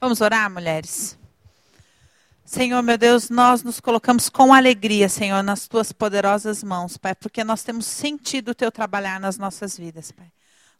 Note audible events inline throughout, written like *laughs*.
Vamos orar, mulheres? Senhor, meu Deus, nós nos colocamos com alegria, Senhor, nas tuas poderosas mãos, Pai, porque nós temos sentido o teu trabalhar nas nossas vidas, Pai.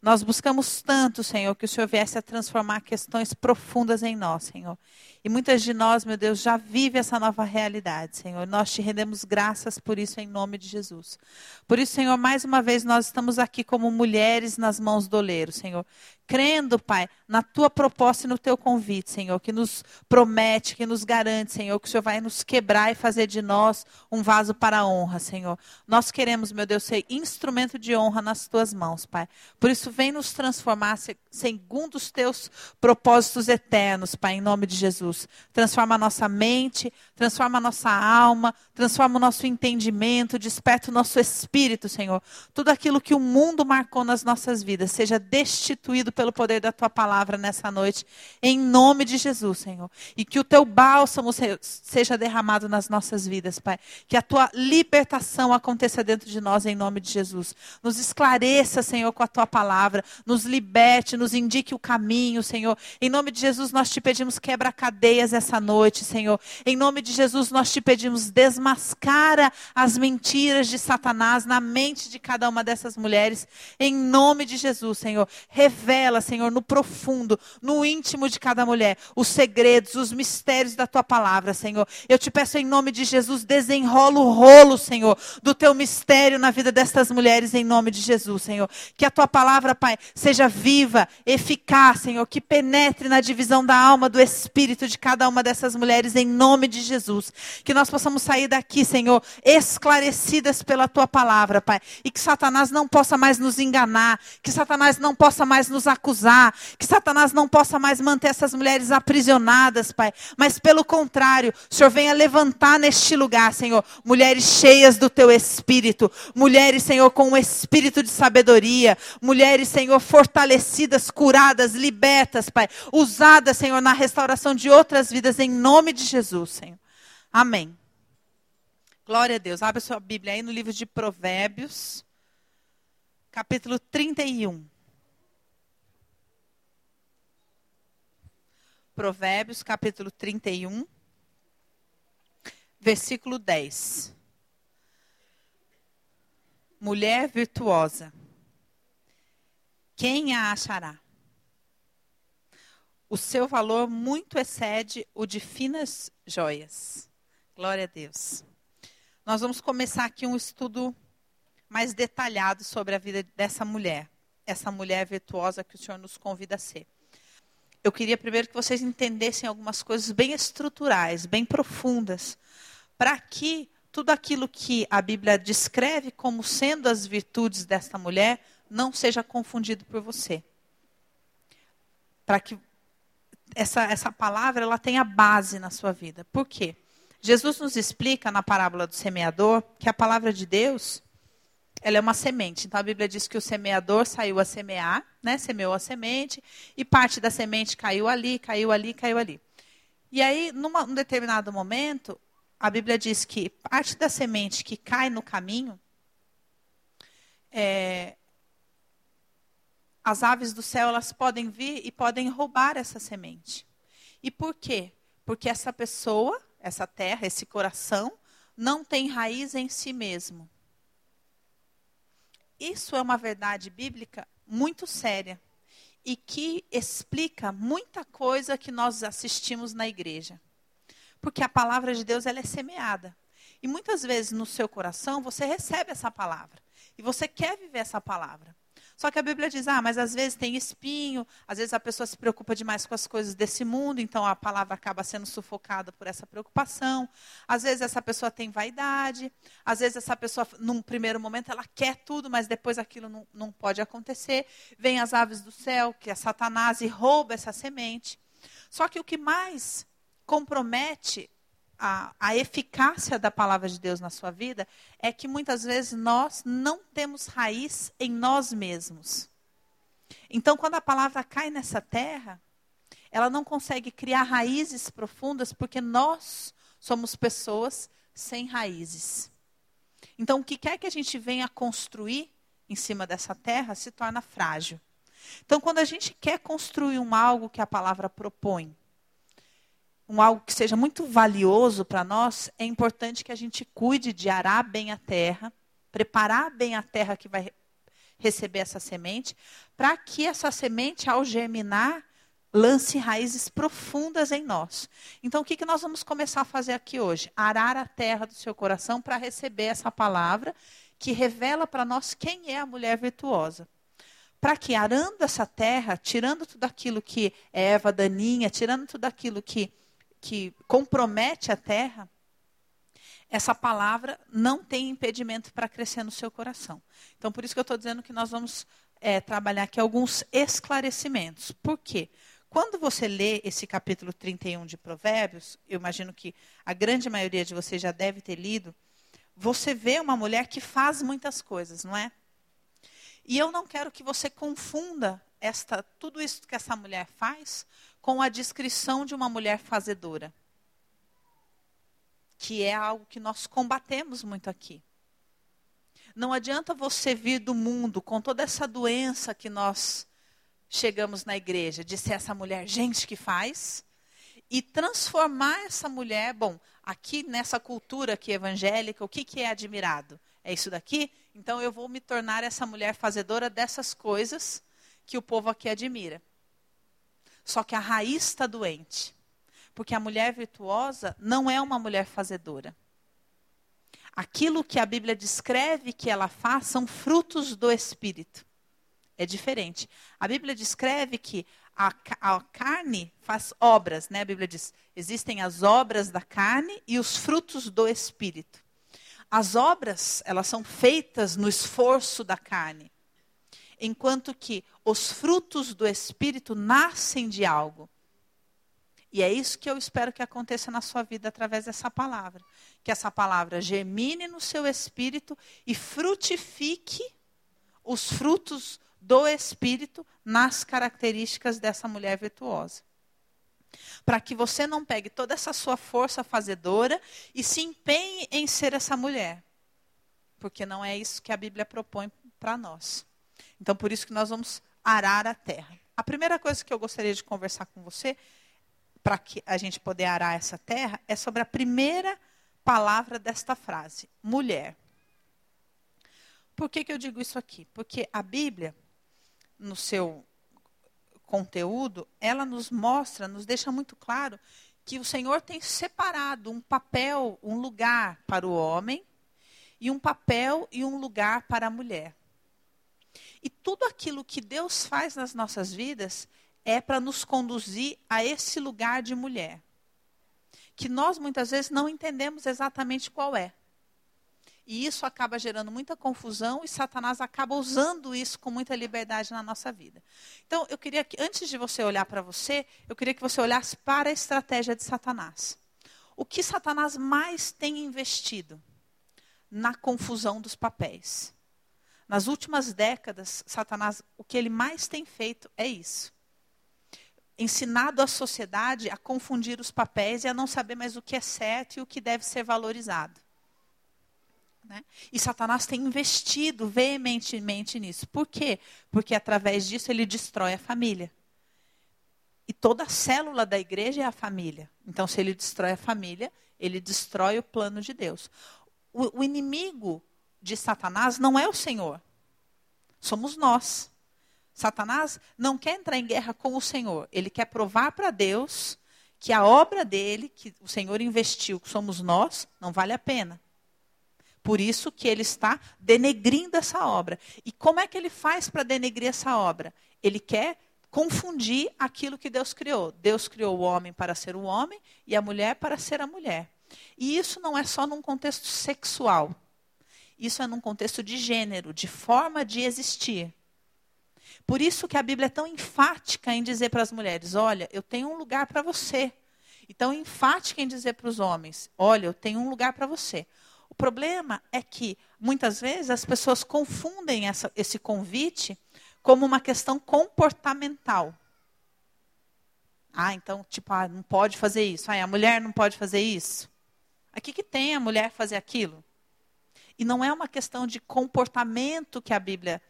Nós buscamos tanto, Senhor, que o Senhor viesse a transformar questões profundas em nós, Senhor. E muitas de nós, meu Deus, já vive essa nova realidade, Senhor. Nós te rendemos graças por isso em nome de Jesus. Por isso, Senhor, mais uma vez nós estamos aqui como mulheres nas mãos do oleiro, Senhor. Crendo, Pai, na tua proposta e no teu convite, Senhor, que nos promete, que nos garante, Senhor, que o Senhor vai nos quebrar e fazer de nós um vaso para a honra, Senhor. Nós queremos, meu Deus, ser instrumento de honra nas tuas mãos, Pai. Por isso, vem nos transformar segundo os teus propósitos eternos, Pai, em nome de Jesus. Transforma a nossa mente, transforma a nossa alma, transforma o nosso entendimento, desperta o nosso espírito, Senhor. Tudo aquilo que o mundo marcou nas nossas vidas seja destituído pelo poder da tua palavra nessa noite, em nome de Jesus, Senhor. E que o teu bálsamo seja derramado nas nossas vidas, Pai. Que a tua libertação aconteça dentro de nós, em nome de Jesus. Nos esclareça, Senhor, com a tua palavra. Nos liberte, nos indique o caminho, Senhor. Em nome de Jesus, nós te pedimos quebra cadeias essa noite, Senhor. Em nome de Jesus, nós te pedimos desmascara as mentiras de Satanás na mente de cada uma dessas mulheres. Em nome de Jesus, Senhor. Revela Senhor, no profundo, no íntimo de cada mulher, os segredos, os mistérios da tua palavra, Senhor. Eu te peço em nome de Jesus, desenrola o rolo, Senhor, do teu mistério na vida destas mulheres, em nome de Jesus, Senhor. Que a tua palavra, Pai, seja viva, eficaz, Senhor, que penetre na divisão da alma, do espírito de cada uma dessas mulheres, em nome de Jesus. Que nós possamos sair daqui, Senhor, esclarecidas pela tua palavra, Pai. E que Satanás não possa mais nos enganar, que Satanás não possa mais nos acusar, que Satanás não possa mais manter essas mulheres aprisionadas, Pai, mas pelo contrário, o Senhor venha levantar neste lugar, Senhor, mulheres cheias do teu espírito, mulheres, Senhor, com um espírito de sabedoria, mulheres, Senhor, fortalecidas, curadas, libertas, Pai, usadas, Senhor, na restauração de outras vidas, em nome de Jesus, Senhor. Amém. Glória a Deus. Abre a sua Bíblia aí no livro de Provérbios, capítulo 31. Provérbios, capítulo 31, versículo 10. Mulher virtuosa, quem a achará? O seu valor muito excede o de finas joias. Glória a Deus. Nós vamos começar aqui um estudo mais detalhado sobre a vida dessa mulher, essa mulher virtuosa que o Senhor nos convida a ser eu queria primeiro que vocês entendessem algumas coisas bem estruturais, bem profundas, para que tudo aquilo que a Bíblia descreve como sendo as virtudes desta mulher não seja confundido por você. Para que essa, essa palavra ela tenha base na sua vida. Por quê? Jesus nos explica na parábola do semeador que a palavra de Deus ela é uma semente. Então a Bíblia diz que o semeador saiu a semear, né? Semeou a semente e parte da semente caiu ali, caiu ali, caiu ali. E aí, numa, num determinado momento, a Bíblia diz que parte da semente que cai no caminho, é, as aves do céu elas podem vir e podem roubar essa semente. E por quê? Porque essa pessoa, essa terra, esse coração, não tem raiz em si mesmo. Isso é uma verdade bíblica muito séria e que explica muita coisa que nós assistimos na igreja. Porque a palavra de Deus ela é semeada. E muitas vezes no seu coração você recebe essa palavra. E você quer viver essa palavra. Só que a Bíblia diz, ah, mas às vezes tem espinho, às vezes a pessoa se preocupa demais com as coisas desse mundo, então a palavra acaba sendo sufocada por essa preocupação. Às vezes essa pessoa tem vaidade, às vezes essa pessoa, num primeiro momento, ela quer tudo, mas depois aquilo não, não pode acontecer. Vem as aves do céu, que é Satanás, e rouba essa semente. Só que o que mais compromete a, a, eficácia da palavra de Deus na sua vida é que muitas vezes nós não temos raiz em nós mesmos. Então, quando a palavra cai nessa terra, ela não consegue criar raízes profundas porque nós somos pessoas sem raízes. Então, o que quer que a gente venha construir em cima dessa terra se torna frágil. Então, quando a gente quer construir um algo que a palavra propõe, um algo que seja muito valioso para nós, é importante que a gente cuide de arar bem a terra, preparar bem a terra que vai receber essa semente, para que essa semente, ao germinar, lance raízes profundas em nós. Então, o que, que nós vamos começar a fazer aqui hoje? Arar a terra do seu coração para receber essa palavra que revela para nós quem é a mulher virtuosa para que arando essa terra, tirando tudo aquilo que é erva daninha, tirando tudo aquilo que, que compromete a terra, essa palavra não tem impedimento para crescer no seu coração. Então, por isso que eu estou dizendo que nós vamos é, trabalhar aqui alguns esclarecimentos. Por quê? Quando você lê esse capítulo 31 de Provérbios, eu imagino que a grande maioria de vocês já deve ter lido, você vê uma mulher que faz muitas coisas, não é? E eu não quero que você confunda esta, tudo isso que essa mulher faz com a descrição de uma mulher fazedora. Que é algo que nós combatemos muito aqui. Não adianta você vir do mundo com toda essa doença que nós chegamos na igreja, de ser essa mulher gente que faz, e transformar essa mulher, bom, aqui nessa cultura aqui evangélica, o que, que é admirado? É isso daqui? Então eu vou me tornar essa mulher fazedora dessas coisas que o povo aqui admira. Só que a raiz está doente. Porque a mulher virtuosa não é uma mulher fazedora. Aquilo que a Bíblia descreve que ela faz são frutos do Espírito. É diferente. A Bíblia descreve que a, a, carne faz obras, né? A Bíblia diz: existem as obras da carne e os frutos do Espírito. As obras, elas são feitas no esforço da carne, enquanto que os frutos do espírito nascem de algo. E é isso que eu espero que aconteça na sua vida através dessa palavra. Que essa palavra germine no seu espírito e frutifique os frutos do espírito nas características dessa mulher virtuosa para que você não pegue toda essa sua força fazedora e se empenhe em ser essa mulher. Porque não é isso que a Bíblia propõe para nós. Então, por isso que nós vamos arar a terra. A primeira coisa que eu gostaria de conversar com você, para que a gente poder arar essa terra, é sobre a primeira palavra desta frase: mulher. Por que, que eu digo isso aqui? Porque a Bíblia, no seu conteúdo, ela nos mostra, nos deixa muito claro que o Senhor tem separado um papel, um lugar para o homem e um papel e um lugar para a mulher. E tudo aquilo que Deus faz nas nossas vidas é para nos conduzir a esse lugar de mulher. Que nós muitas vezes não entendemos exatamente qual é. E isso acaba gerando muita confusão e Satanás acaba usando isso com muita liberdade na nossa vida. Então, eu queria que, antes de você olhar para você, eu queria que você olhasse para a estratégia de Satanás. O que Satanás mais tem investido na confusão dos papéis? Nas últimas décadas, Satanás, o que ele mais tem feito é isso. Ensinado a sociedade a confundir os papéis e a não saber mais o que é certo e o que deve ser valorizado. Né? E Satanás tem investido veementemente nisso. Por quê? Porque através disso ele destrói a família. E toda a célula da igreja é a família. Então, se ele destrói a família, ele destrói o plano de Deus. O, o inimigo de Satanás não é o Senhor, somos nós. Satanás não quer entrar em guerra com o Senhor, ele quer provar para Deus que a obra dele, que o Senhor investiu, que somos nós, não vale a pena. Por isso que ele está denegrindo essa obra. E como é que ele faz para denegrir essa obra? Ele quer confundir aquilo que Deus criou. Deus criou o homem para ser o homem e a mulher para ser a mulher. E isso não é só num contexto sexual. Isso é num contexto de gênero, de forma de existir. Por isso que a Bíblia é tão enfática em dizer para as mulheres: olha, eu tenho um lugar para você. E tão enfática em dizer para os homens: olha, eu tenho um lugar para você. O problema é que, muitas vezes, as pessoas confundem essa, esse convite como uma questão comportamental. Ah, então, tipo, ah, não pode fazer isso. Ah, a mulher não pode fazer isso. Aqui que tem a mulher fazer aquilo. E não é uma questão de comportamento que a Bíblia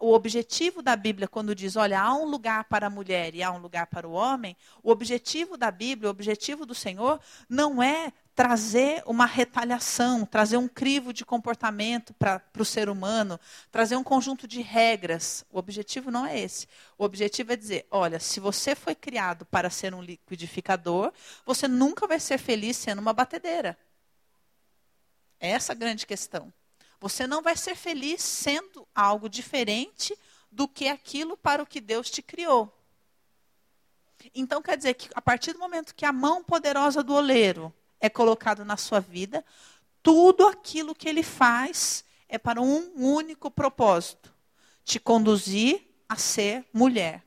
o objetivo da Bíblia, quando diz, olha, há um lugar para a mulher e há um lugar para o homem, o objetivo da Bíblia, o objetivo do Senhor, não é trazer uma retaliação, trazer um crivo de comportamento para o ser humano, trazer um conjunto de regras. O objetivo não é esse. O objetivo é dizer: olha, se você foi criado para ser um liquidificador, você nunca vai ser feliz sendo uma batedeira. É essa a grande questão. Você não vai ser feliz sendo algo diferente do que aquilo para o que Deus te criou. Então quer dizer que a partir do momento que a mão poderosa do oleiro é colocado na sua vida, tudo aquilo que ele faz é para um único propósito: te conduzir a ser mulher.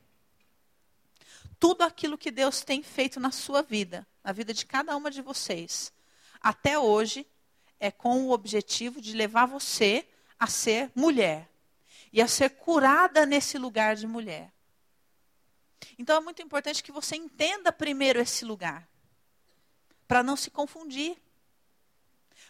Tudo aquilo que Deus tem feito na sua vida, na vida de cada uma de vocês, até hoje, é com o objetivo de levar você a ser mulher e a ser curada nesse lugar de mulher. Então é muito importante que você entenda primeiro esse lugar, para não se confundir.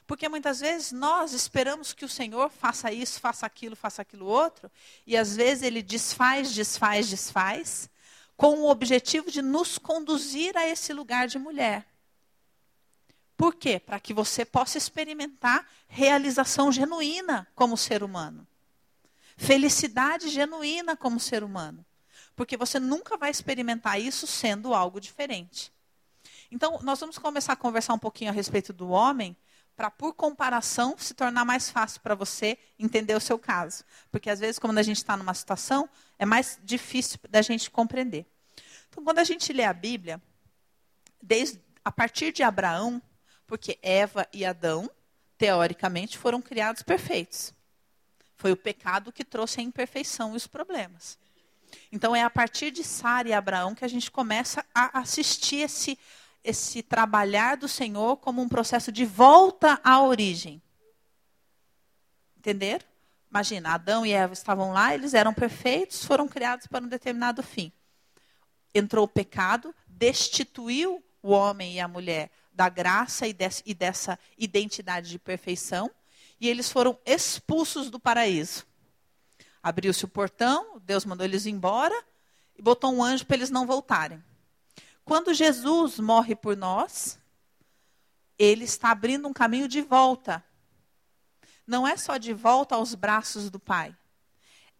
Porque muitas vezes nós esperamos que o Senhor faça isso, faça aquilo, faça aquilo outro, e às vezes ele desfaz, desfaz, desfaz, com o objetivo de nos conduzir a esse lugar de mulher. Por quê? Para que você possa experimentar realização genuína como ser humano. Felicidade genuína como ser humano. Porque você nunca vai experimentar isso sendo algo diferente. Então, nós vamos começar a conversar um pouquinho a respeito do homem, para, por comparação, se tornar mais fácil para você entender o seu caso. Porque, às vezes, quando a gente está numa situação, é mais difícil da gente compreender. Então, quando a gente lê a Bíblia, desde, a partir de Abraão, porque Eva e Adão, teoricamente, foram criados perfeitos. Foi o pecado que trouxe a imperfeição e os problemas. Então é a partir de Sara e Abraão que a gente começa a assistir esse, esse trabalhar do Senhor como um processo de volta à origem. Entenderam? Imagina, Adão e Eva estavam lá, eles eram perfeitos, foram criados para um determinado fim. Entrou o pecado, destituiu o homem e a mulher da graça e, e dessa identidade de perfeição, e eles foram expulsos do paraíso. Abriu-se o portão, Deus mandou eles embora e botou um anjo para eles não voltarem. Quando Jesus morre por nós, ele está abrindo um caminho de volta. Não é só de volta aos braços do Pai,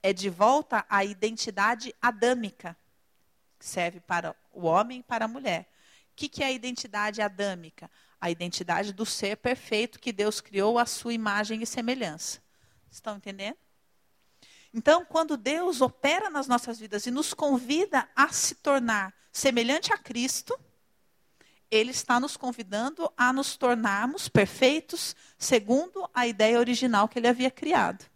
é de volta à identidade adâmica, que serve para o homem e para a mulher. Que, que é a identidade adâmica? A identidade do ser perfeito que Deus criou à sua imagem e semelhança. Estão entendendo? Então, quando Deus opera nas nossas vidas e nos convida a se tornar semelhante a Cristo, Ele está nos convidando a nos tornarmos perfeitos segundo a ideia original que Ele havia criado.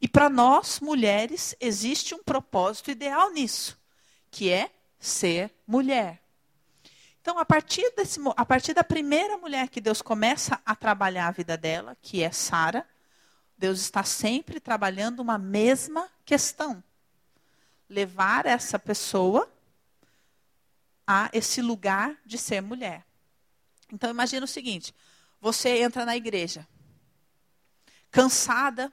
E para nós, mulheres, existe um propósito ideal nisso, que é ser mulher. Então, a partir, desse, a partir da primeira mulher que Deus começa a trabalhar a vida dela, que é Sara, Deus está sempre trabalhando uma mesma questão: levar essa pessoa a esse lugar de ser mulher. Então, imagina o seguinte: você entra na igreja, cansada,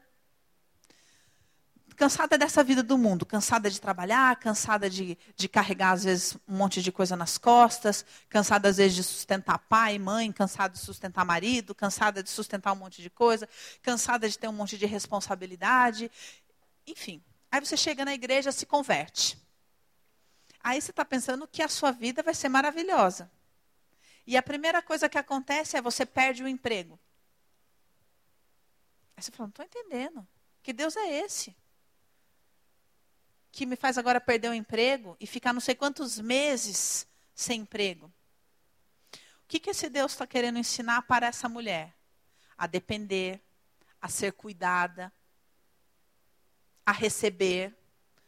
cansada dessa vida do mundo, cansada de trabalhar, cansada de, de carregar, às vezes, um monte de coisa nas costas, cansada, às vezes, de sustentar pai, mãe, cansada de sustentar marido, cansada de sustentar um monte de coisa, cansada de ter um monte de responsabilidade. Enfim, aí você chega na igreja se converte. Aí você está pensando que a sua vida vai ser maravilhosa. E a primeira coisa que acontece é você perde o emprego. Aí você fala, não estou entendendo. Que Deus é esse? Que me faz agora perder o emprego e ficar não sei quantos meses sem emprego. O que, que esse Deus está querendo ensinar para essa mulher? A depender, a ser cuidada, a receber.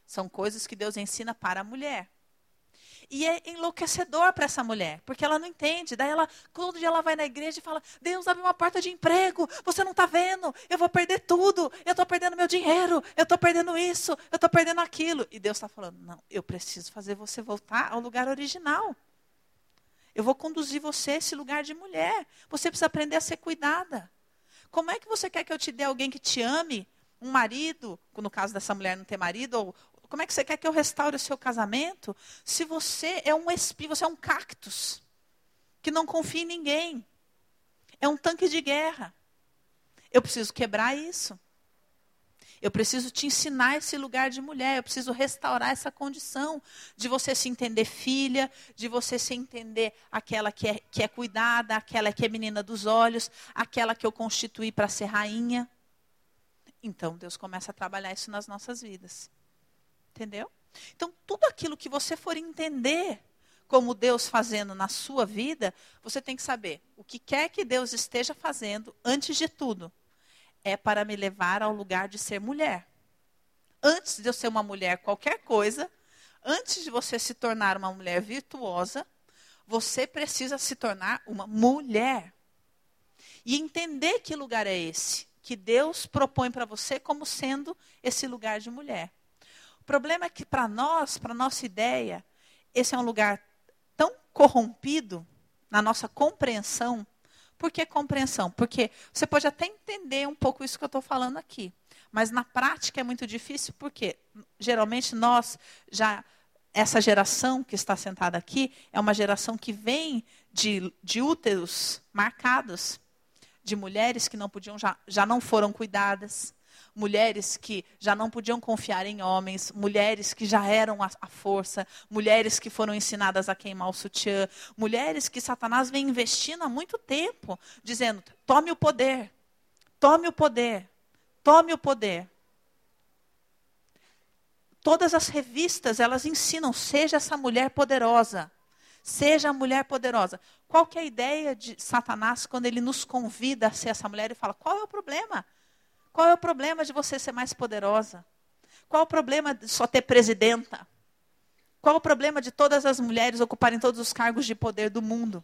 São coisas que Deus ensina para a mulher. E é enlouquecedor para essa mulher, porque ela não entende. Daí ela, todo dia ela vai na igreja e fala: Deus abre uma porta de emprego, você não está vendo, eu vou perder tudo, eu estou perdendo meu dinheiro, eu estou perdendo isso, eu estou perdendo aquilo. E Deus está falando: Não, eu preciso fazer você voltar ao lugar original. Eu vou conduzir você a esse lugar de mulher. Você precisa aprender a ser cuidada. Como é que você quer que eu te dê alguém que te ame, um marido, no caso dessa mulher não ter marido, ou como é que você quer que eu restaure o seu casamento se você é um espírito, você é um cactus que não confia em ninguém? É um tanque de guerra. Eu preciso quebrar isso. Eu preciso te ensinar esse lugar de mulher. Eu preciso restaurar essa condição de você se entender filha, de você se entender aquela que é, que é cuidada, aquela que é menina dos olhos, aquela que eu constituí para ser rainha. Então Deus começa a trabalhar isso nas nossas vidas. Entendeu? Então, tudo aquilo que você for entender como Deus fazendo na sua vida, você tem que saber o que quer que Deus esteja fazendo, antes de tudo, é para me levar ao lugar de ser mulher. Antes de eu ser uma mulher qualquer coisa, antes de você se tornar uma mulher virtuosa, você precisa se tornar uma mulher. E entender que lugar é esse, que Deus propõe para você como sendo esse lugar de mulher. O problema é que para nós, para nossa ideia, esse é um lugar tão corrompido na nossa compreensão por que compreensão? Porque você pode até entender um pouco isso que eu estou falando aqui. Mas na prática é muito difícil, porque geralmente nós já. Essa geração que está sentada aqui é uma geração que vem de, de úteros marcados, de mulheres que não podiam, já, já não foram cuidadas, mulheres que já não podiam confiar em homens, mulheres que já eram a, a, força, mulheres que foram ensinadas a queimar o sutiã, mulheres que Satanás vem investindo há muito tempo, dizendo: tome o poder, tome o poder, tome o poder. Todas as revistas, elas ensinam, seja essa mulher poderosa. Seja a mulher poderosa. Qual que é a ideia de Satanás quando ele nos convida a ser essa mulher e fala: qual é o problema? Qual é o problema de você ser mais poderosa? Qual o problema de só ter presidenta? Qual o problema de todas as mulheres ocuparem todos os cargos de poder do mundo?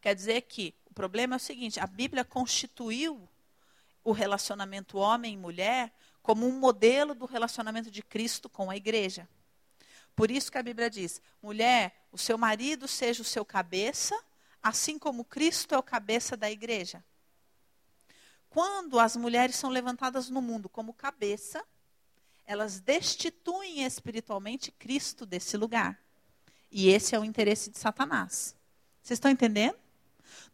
Quer dizer que o problema é o seguinte: a Bíblia constituiu o relacionamento homem-mulher como um modelo do relacionamento de Cristo com a igreja. Por isso que a Bíblia diz: mulher, o seu marido seja o seu cabeça, assim como Cristo é o cabeça da igreja quando as mulheres são levantadas no mundo como cabeça, elas destituem espiritualmente Cristo desse lugar. E esse é o interesse de Satanás. Vocês estão entendendo?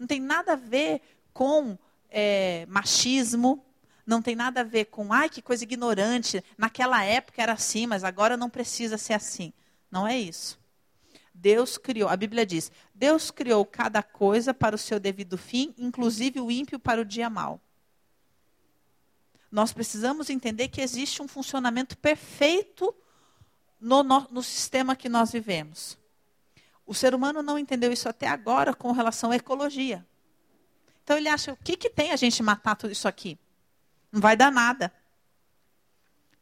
Não tem nada a ver com é, machismo, não tem nada a ver com, ai, que coisa ignorante, naquela época era assim, mas agora não precisa ser assim. Não é isso. Deus criou, a Bíblia diz: Deus criou cada coisa para o seu devido fim, inclusive o ímpio para o dia mau nós precisamos entender que existe um funcionamento perfeito no, no, no, sistema que nós vivemos. O ser humano não entendeu isso até agora com relação à ecologia. Então ele acha, o que, que tem a gente matar tudo isso aqui? Não vai dar nada.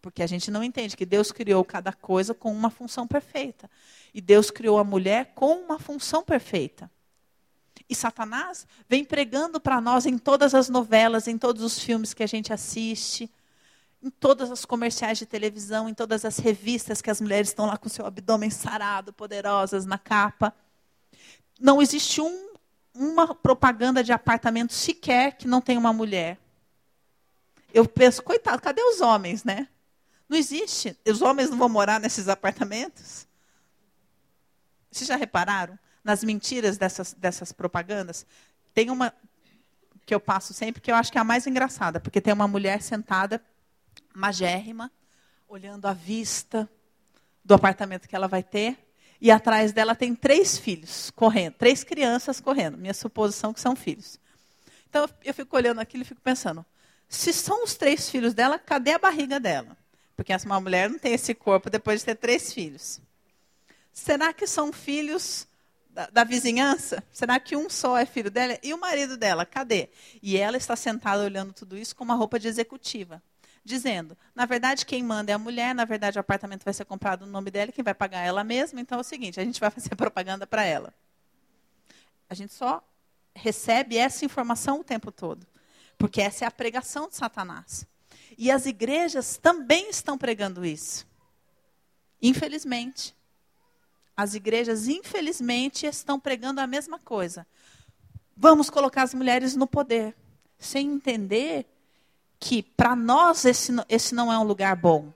Porque a gente não entende que Deus criou cada coisa com uma função perfeita. E Deus criou a mulher com uma função perfeita. E Satanás vem pregando para nós em todas as novelas, em todos os filmes que a gente assiste, em todas as comerciais de televisão, em todas as revistas que as mulheres estão lá com seu abdômen sarado, poderosas na capa. Não existe um, uma propaganda de apartamento sequer que não tenha uma mulher. Eu penso, coitado, cadê os homens, né? Não existe. Os homens não vão morar nesses apartamentos? Vocês já repararam? Nas mentiras dessas, dessas propagandas, tem uma que eu passo sempre, que eu acho que é a mais engraçada, porque tem uma mulher sentada, magérrima, olhando a vista do apartamento que ela vai ter, e atrás dela tem três filhos correndo, três crianças correndo. Minha suposição que são filhos. Então eu fico olhando aquilo e fico pensando, se são os três filhos dela, cadê a barriga dela? Porque essa mulher não tem esse corpo depois de ter três filhos. Será que são filhos da, vizinhança? Será que um só é filho dela? E o marido dela, cadê? E ela está sentada olhando tudo isso com uma roupa de executiva. Dizendo, na verdade, quem manda é a mulher, na verdade, o apartamento vai ser comprado no nome dela, quem vai pagar é ela mesma, então é o seguinte, a gente vai fazer propaganda para ela. A gente só recebe essa informação o tempo todo. Porque essa é a pregação de Satanás. E as igrejas também estão pregando isso. Infelizmente. As igrejas, infelizmente, estão pregando a mesma coisa. Vamos colocar as mulheres no poder, sem entender que para nós esse, esse não é um lugar bom.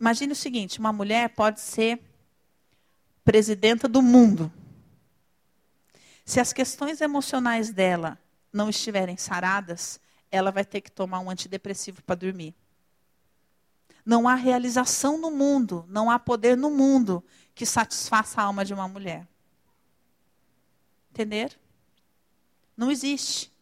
Imagine o seguinte: uma mulher pode ser presidenta do mundo. Se as questões emocionais dela não estiverem saradas, ela vai ter que tomar um antidepressivo para dormir. Não há realização no mundo, não há poder no mundo que satisfaça a alma de uma mulher. Entender? Não existe.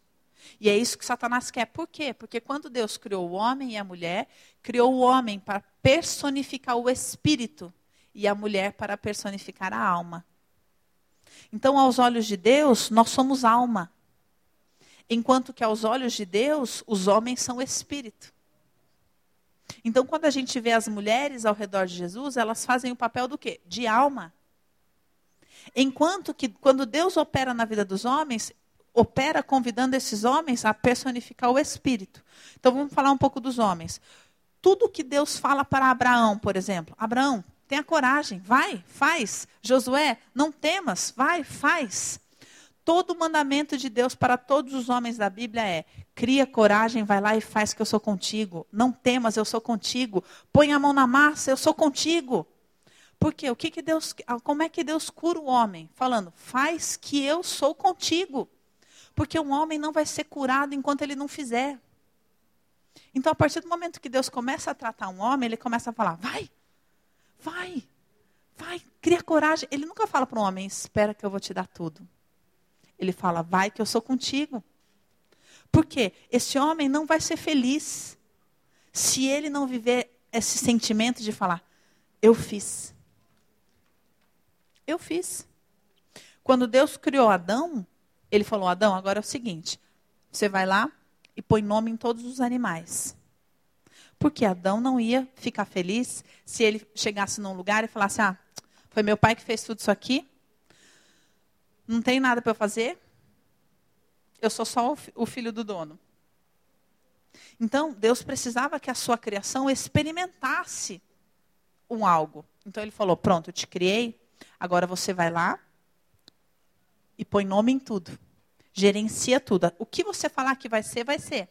E é isso que Satanás quer. Por quê? Porque quando Deus criou o homem e a mulher, criou o homem para personificar o espírito e a mulher para personificar a alma. Então, aos olhos de Deus, nós somos alma. Enquanto que aos olhos de Deus, os homens são espírito. Então, quando a gente vê as mulheres ao redor de Jesus, elas fazem o papel do quê? De alma. Enquanto que quando Deus opera na vida dos homens, opera convidando esses homens a personificar o espírito. Então vamos falar um pouco dos homens. Tudo que Deus fala para Abraão, por exemplo, Abraão, tenha coragem, vai, faz. Josué, não temas, vai, faz. Todo o mandamento de Deus para todos os homens da Bíblia é: cria coragem, vai lá e faz que eu sou contigo. Não temas, eu sou contigo. Põe a mão na massa, eu sou contigo. Porque o que, que Deus, como é que Deus cura o homem? Falando, faz que eu sou contigo. Porque um homem não vai ser curado enquanto ele não fizer. Então, a partir do momento que Deus começa a tratar um homem, ele começa a falar: vai, vai, vai, cria coragem. Ele nunca fala para um homem: espera que eu vou te dar tudo. Ele fala: vai que eu sou contigo. Porque esse homem não vai ser feliz se ele não viver esse sentimento de falar: eu fiz. Eu fiz. Quando Deus criou Adão, ele falou: Adão, agora é o seguinte: você vai lá e põe nome em todos os animais. Porque Adão não ia ficar feliz se ele chegasse num lugar e falasse: Ah, foi meu pai que fez tudo isso aqui, não tem nada para eu fazer. Eu sou só o filho do dono. Então, Deus precisava que a sua criação experimentasse um algo. Então ele falou: "Pronto, eu te criei, agora você vai lá e põe nome em tudo. Gerencia tudo. O que você falar que vai ser, vai ser."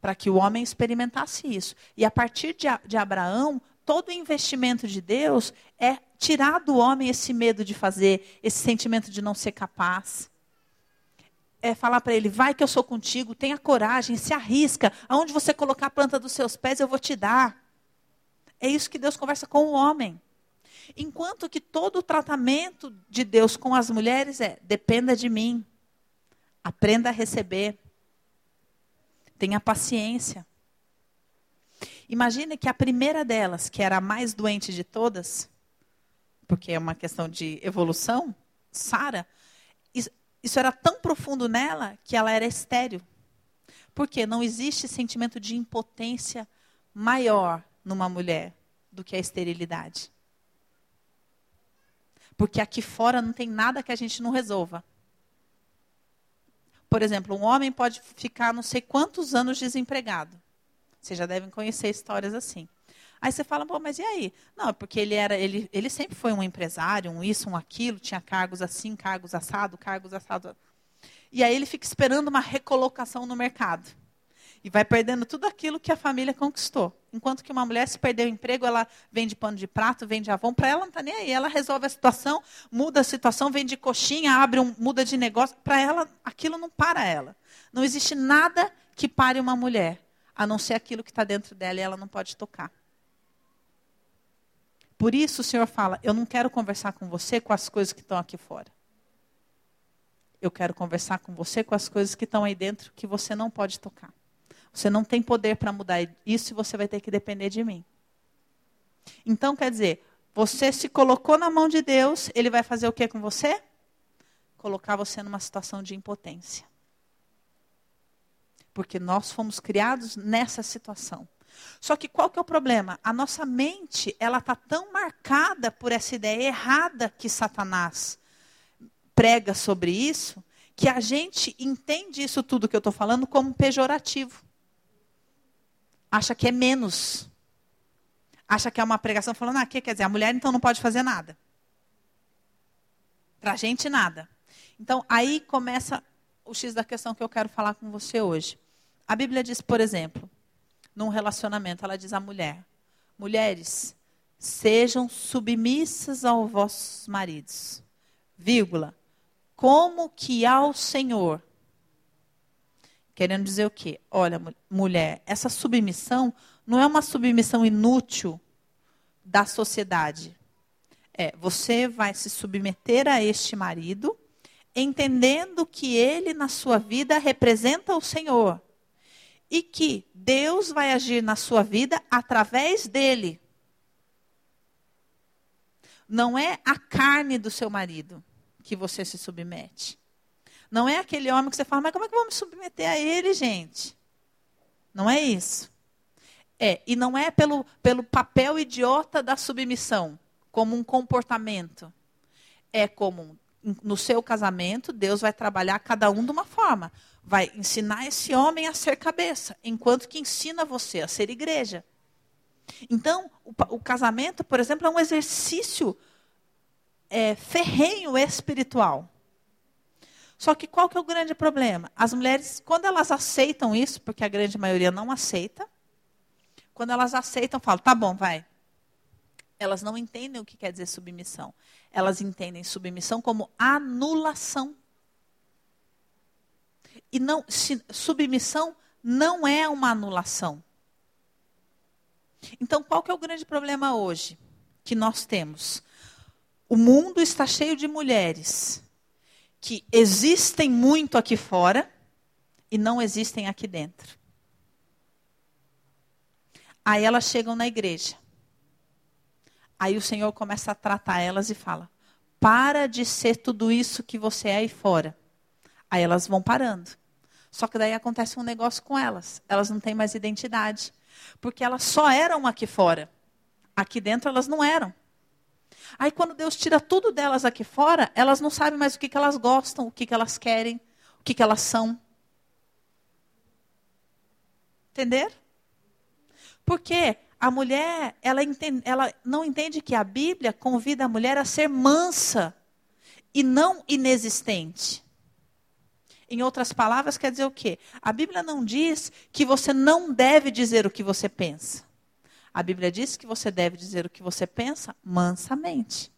Para que o homem experimentasse isso. E a partir de, de Abraão, todo investimento de Deus é tirar do homem esse medo de fazer, esse sentimento de não ser capaz. É falar para ele: vai que eu sou contigo, tenha coragem, se arrisca. Aonde você colocar a planta dos seus pés, eu vou te dar. É isso que Deus conversa com o homem. Enquanto que todo o tratamento de Deus com as mulheres é: dependa de mim, aprenda a receber, tenha paciência. Imagine que a primeira delas, que era a mais doente de todas, porque é uma questão de evolução, Sara, isso era tão profundo nela que ela era estéril. Porque não existe sentimento de impotência maior numa mulher do que a esterilidade. Porque aqui fora não tem nada que a gente não resolva. Por exemplo, um homem pode ficar não sei quantos anos desempregado. Vocês já devem conhecer histórias assim. Aí você fala, Pô, mas e aí? Não, porque ele era, ele, ele sempre foi um empresário, um isso, um aquilo, tinha cargos assim, cargos assado, cargos assado. E aí ele fica esperando uma recolocação no mercado. E vai perdendo tudo aquilo que a família conquistou. Enquanto que uma mulher, se perder o emprego, ela vende pano de prato, vende avão, para ela não está nem aí. Ela resolve a situação, muda a situação, vende coxinha, abre um, muda de negócio. Para ela, aquilo não para ela. Não existe nada que pare uma mulher a não ser aquilo que está dentro dela e ela não pode tocar. Por isso o Senhor fala: Eu não quero conversar com você com as coisas que estão aqui fora. Eu quero conversar com você com as coisas que estão aí dentro que você não pode tocar. Você não tem poder para mudar isso e você vai ter que depender de mim. Então, quer dizer, você se colocou na mão de Deus, ele vai fazer o que com você? Colocar você numa situação de impotência. Porque nós fomos criados nessa situação. Só que qual que é o problema? A nossa mente, ela está tão marcada por essa ideia errada que Satanás prega sobre isso, que a gente entende isso tudo que eu estou falando como pejorativo. Acha que é menos. Acha que é uma pregação falando, ah, que quer dizer, a mulher então não pode fazer nada. Para a gente, nada. Então, aí começa o X da questão que eu quero falar com você hoje. A Bíblia diz, por exemplo, num relacionamento, ela diz à mulher: mulheres, sejam submissas aos vossos maridos, vírgula, como que ao Senhor. Querendo dizer o quê? Olha, mulher, essa submissão não é uma submissão inútil da sociedade. É, você vai se submeter a este marido, entendendo que ele na sua vida representa o Senhor e que Deus vai agir na sua vida através dele. Não é a carne do seu marido que você se submete. Não é aquele homem que você fala, mas como é que eu vou me submeter a ele, gente? Não é isso. É, e não é pelo, pelo papel idiota da submissão como um comportamento. É como no seu casamento, Deus vai trabalhar cada um de uma forma. Vai ensinar esse homem a ser cabeça, enquanto que ensina você a ser igreja. Então, o, o casamento, por exemplo, é um exercício é, ferrenho espiritual. Só que qual que é o grande problema? As mulheres, quando elas aceitam isso, porque a grande maioria não aceita, quando elas aceitam, falam, tá bom, vai, elas não entendem o que quer dizer submissão. Elas entendem submissão como anulação. E não, submissão não é uma anulação. Então, qual que é o grande problema hoje que nós temos? O mundo está cheio de mulheres que existem muito aqui fora e não existem aqui dentro. Aí elas chegam na igreja. Aí o Senhor começa a tratar elas e fala: para de ser tudo isso que você é aí fora. Aí elas vão parando. Só que daí acontece um negócio com elas. Elas não têm mais identidade. Porque elas só eram aqui fora. Aqui dentro elas não eram. Aí quando Deus tira tudo delas aqui fora, elas não sabem mais o que, que elas gostam, o que, que elas querem, o que, que elas são. Entender? Porque a mulher, ela, entende, ela não entende que a Bíblia convida a mulher a ser mansa e não inexistente. Em outras palavras, quer dizer o quê? A Bíblia não diz que você não deve dizer o que você pensa. A Bíblia diz que você deve dizer o que você pensa mansamente.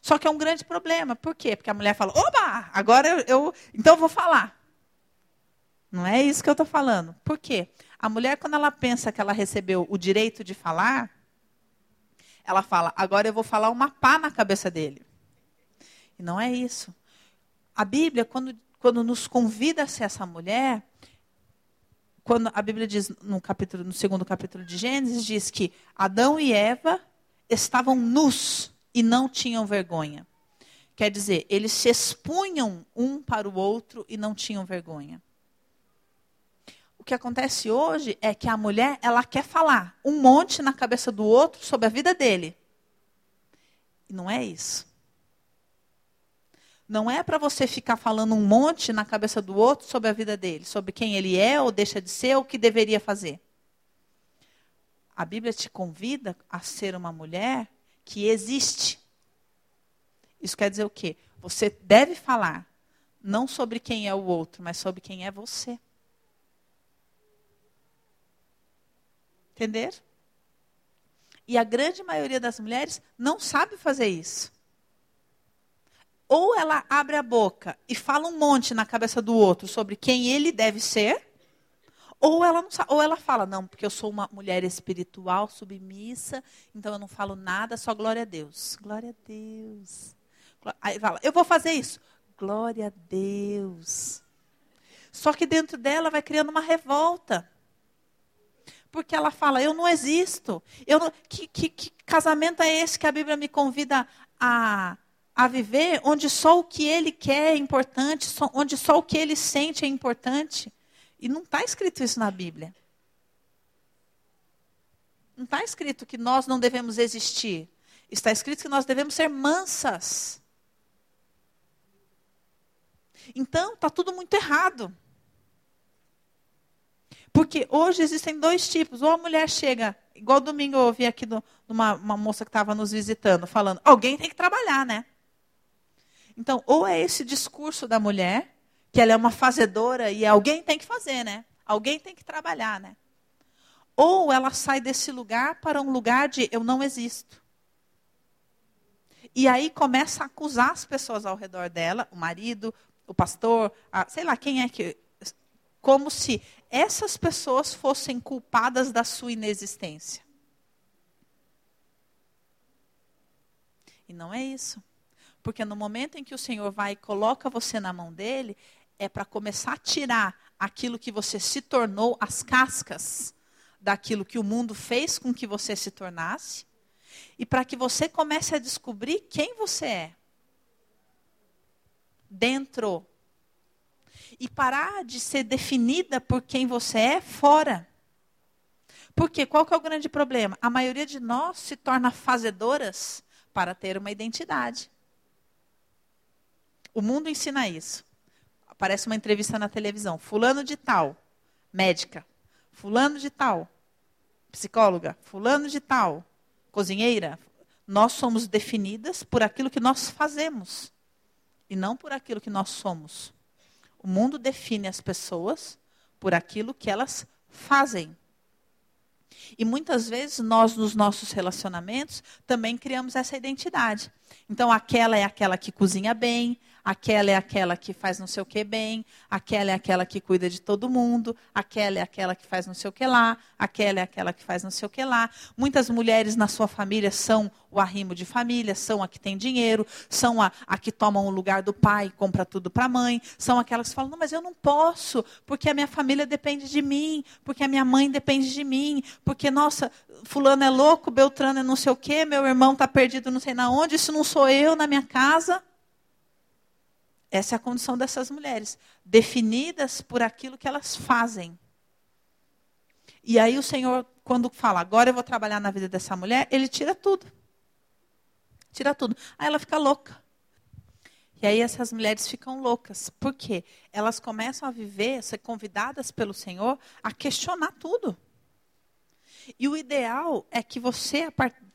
Só que é um grande problema. Por quê? Porque a mulher fala: oba, agora eu, eu então eu vou falar. Não é isso que eu estou falando. Por quê? A mulher, quando ela pensa que ela recebeu o direito de falar, ela fala: agora eu vou falar uma pá na cabeça dele. E não é isso. A Bíblia, quando, quando nos convida a ser essa mulher, quando a Bíblia diz no capítulo, no segundo capítulo de Gênesis, diz que Adão e Eva estavam nus e não tinham vergonha. Quer dizer, eles se expunham um para o outro e não tinham vergonha que acontece hoje é que a mulher, ela quer falar um monte na cabeça do outro sobre a vida dele. E não é isso. Não é para você ficar falando um monte na cabeça do outro sobre a vida dele, sobre quem ele é ou deixa de ser, ou o que deveria fazer. A Bíblia te convida a ser uma mulher que existe. Isso quer dizer o quê? Você deve falar não sobre quem é o outro, mas sobre quem é você. Entender? E a grande maioria das mulheres não sabe fazer isso. Ou ela abre a boca e fala um monte na cabeça do outro sobre quem ele deve ser, ou ela, não, ou ela fala, não, porque eu sou uma mulher espiritual, submissa, então eu não falo nada, só glória a Deus. Glória a Deus. Aí fala, eu vou fazer isso. Glória a Deus. Só que dentro dela vai criando uma revolta. Porque ela fala, eu não existo. Eu não, que, que, que casamento é esse que a Bíblia me convida a, a viver, onde só o que ele quer é importante, onde só o que ele sente é importante? E não está escrito isso na Bíblia. Não está escrito que nós não devemos existir. Está escrito que nós devemos ser mansas. Então, está tudo muito errado. Porque hoje existem dois tipos. Ou a mulher chega, igual domingo eu ouvi aqui de uma moça que estava nos visitando, falando: alguém tem que trabalhar, né? Então, ou é esse discurso da mulher, que ela é uma fazedora e alguém tem que fazer, né? Alguém tem que trabalhar, né? Ou ela sai desse lugar para um lugar de eu não existo. E aí começa a acusar as pessoas ao redor dela, o marido, o pastor, a, sei lá quem é que. Como se essas pessoas fossem culpadas da sua inexistência. E não é isso. Porque no momento em que o Senhor vai e coloca você na mão dele, é para começar a tirar aquilo que você se tornou, as cascas daquilo que o mundo fez com que você se tornasse, e para que você comece a descobrir quem você é. Dentro. E parar de ser definida por quem você é fora. Porque qual que é o grande problema? A maioria de nós se torna fazedoras para ter uma identidade. O mundo ensina isso. Aparece uma entrevista na televisão. Fulano de tal, médica. Fulano de tal, psicóloga. Fulano de tal, cozinheira. Nós somos definidas por aquilo que nós fazemos e não por aquilo que nós somos. O mundo define as pessoas por aquilo que elas fazem. E muitas vezes nós, nos nossos relacionamentos, também criamos essa identidade. Então, aquela é aquela que cozinha bem, aquela é aquela que faz não sei o que bem, aquela é aquela que cuida de todo mundo, aquela é aquela que faz não sei o que lá, aquela é aquela que faz não sei o que lá. Muitas mulheres na sua família são o arrimo de família, são a que tem dinheiro, são a, a que tomam o lugar do pai, compra tudo para a mãe, são aquelas que falam, não, mas eu não posso, porque a minha família depende de mim, porque a minha mãe depende de mim, porque, nossa, fulano é louco, Beltrano é não sei o quê, meu irmão está perdido não sei na onde, isso não sou eu na minha casa. Essa é a condição dessas mulheres, definidas por aquilo que elas fazem. E aí o Senhor, quando fala, agora eu vou trabalhar na vida dessa mulher, ele tira tudo. Tira tudo. Aí ela fica louca. E aí essas mulheres ficam loucas. Por quê? Elas começam a viver, a ser convidadas pelo Senhor a questionar tudo. E o ideal é que você,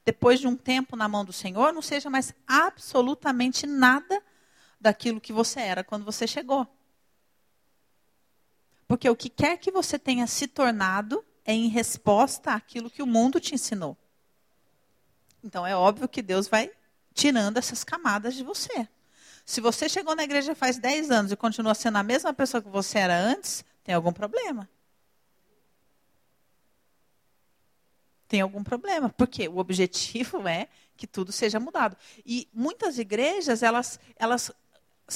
depois de um tempo na mão do Senhor, não seja mais absolutamente nada daquilo que você era quando você chegou. Porque o que quer que você tenha se tornado é em resposta àquilo que o mundo te ensinou. Então é óbvio que Deus vai tirando essas camadas de você. Se você chegou na igreja faz 10 anos e continua sendo a mesma pessoa que você era antes, tem algum problema. Tem algum problema, porque o objetivo *laughs* é que tudo seja mudado. E muitas igrejas, elas, elas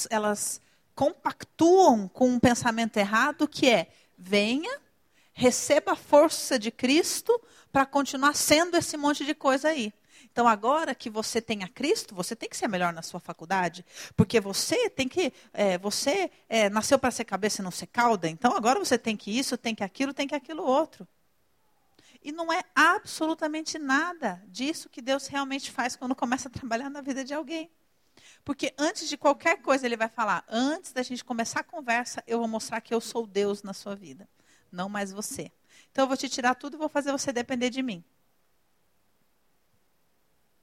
elas compactuam com um pensamento errado que é: venha, receba a força de Cristo para continuar sendo esse monte de coisa aí. Então, agora que você tem a Cristo, você tem que ser melhor na sua faculdade, porque você tem que, é, você é, nasceu para ser cabeça e não ser cauda. Então, agora você tem que isso, tem que aquilo, tem que aquilo outro. E não é absolutamente nada disso que Deus realmente faz quando começa a trabalhar na vida de alguém. Porque antes de qualquer coisa ele vai falar, antes da gente começar a conversa, eu vou mostrar que eu sou Deus na sua vida, não mais você. Então eu vou te tirar tudo e vou fazer você depender de mim.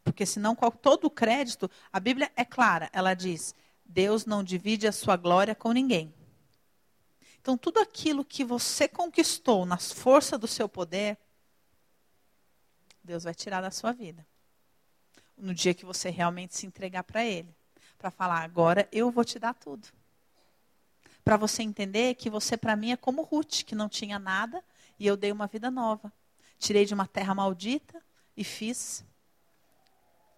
Porque senão todo o crédito, a Bíblia é clara, ela diz: Deus não divide a sua glória com ninguém. Então tudo aquilo que você conquistou nas forças do seu poder, Deus vai tirar da sua vida. No dia que você realmente se entregar para Ele para falar: agora eu vou te dar tudo. Para você entender que você, para mim, é como Ruth, que não tinha nada e eu dei uma vida nova. Tirei de uma terra maldita e fiz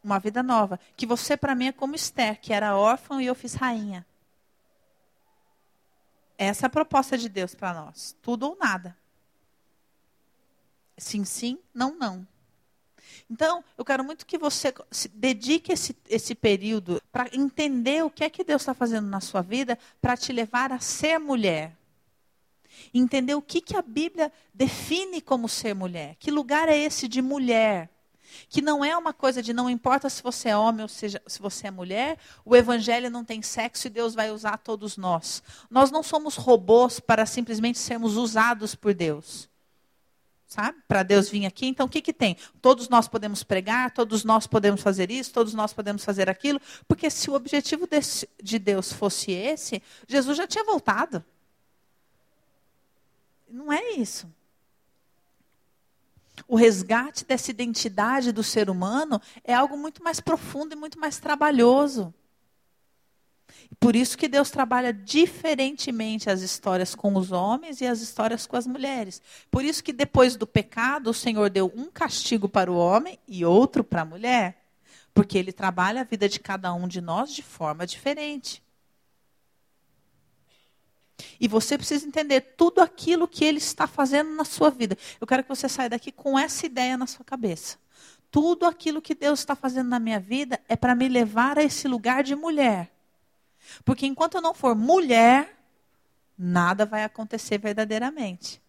uma vida nova. Que você, para mim, é como Esther, que era órfã e eu fiz rainha. Essa é a proposta de Deus para nós: tudo ou nada. Sim, sim, não, não. Então, eu quero muito que você dedique esse, esse período para entender o que é que Deus está fazendo na sua vida para te levar a ser mulher. Entender o que, que a Bíblia define como ser mulher. Que lugar é esse de mulher? Que não é uma coisa de não importa se você é homem ou seja, se você é mulher, o evangelho não tem sexo e Deus vai usar todos nós. Nós não somos robôs para simplesmente sermos usados por Deus. Sabe? Para Deus vir aqui. Então, o que, que tem? Todos nós podemos pregar, todos nós podemos fazer isso, todos nós podemos fazer aquilo. Porque se o objetivo desse, de Deus fosse esse, Jesus já tinha voltado. Não é isso. O resgate dessa identidade do ser humano é algo muito mais profundo e muito mais trabalhoso. Por isso que Deus trabalha diferentemente as histórias com os homens e as histórias com as mulheres. Por isso que depois do pecado, o Senhor deu um castigo para o homem e outro para a mulher. Porque ele trabalha a vida de cada um de nós de forma diferente. E você precisa entender tudo aquilo que ele está fazendo na sua vida. Eu quero que você saia daqui com essa ideia na sua cabeça. Tudo aquilo que Deus está fazendo na minha vida é para me levar a esse lugar de mulher. Porque enquanto eu não for mulher, nada vai acontecer verdadeiramente.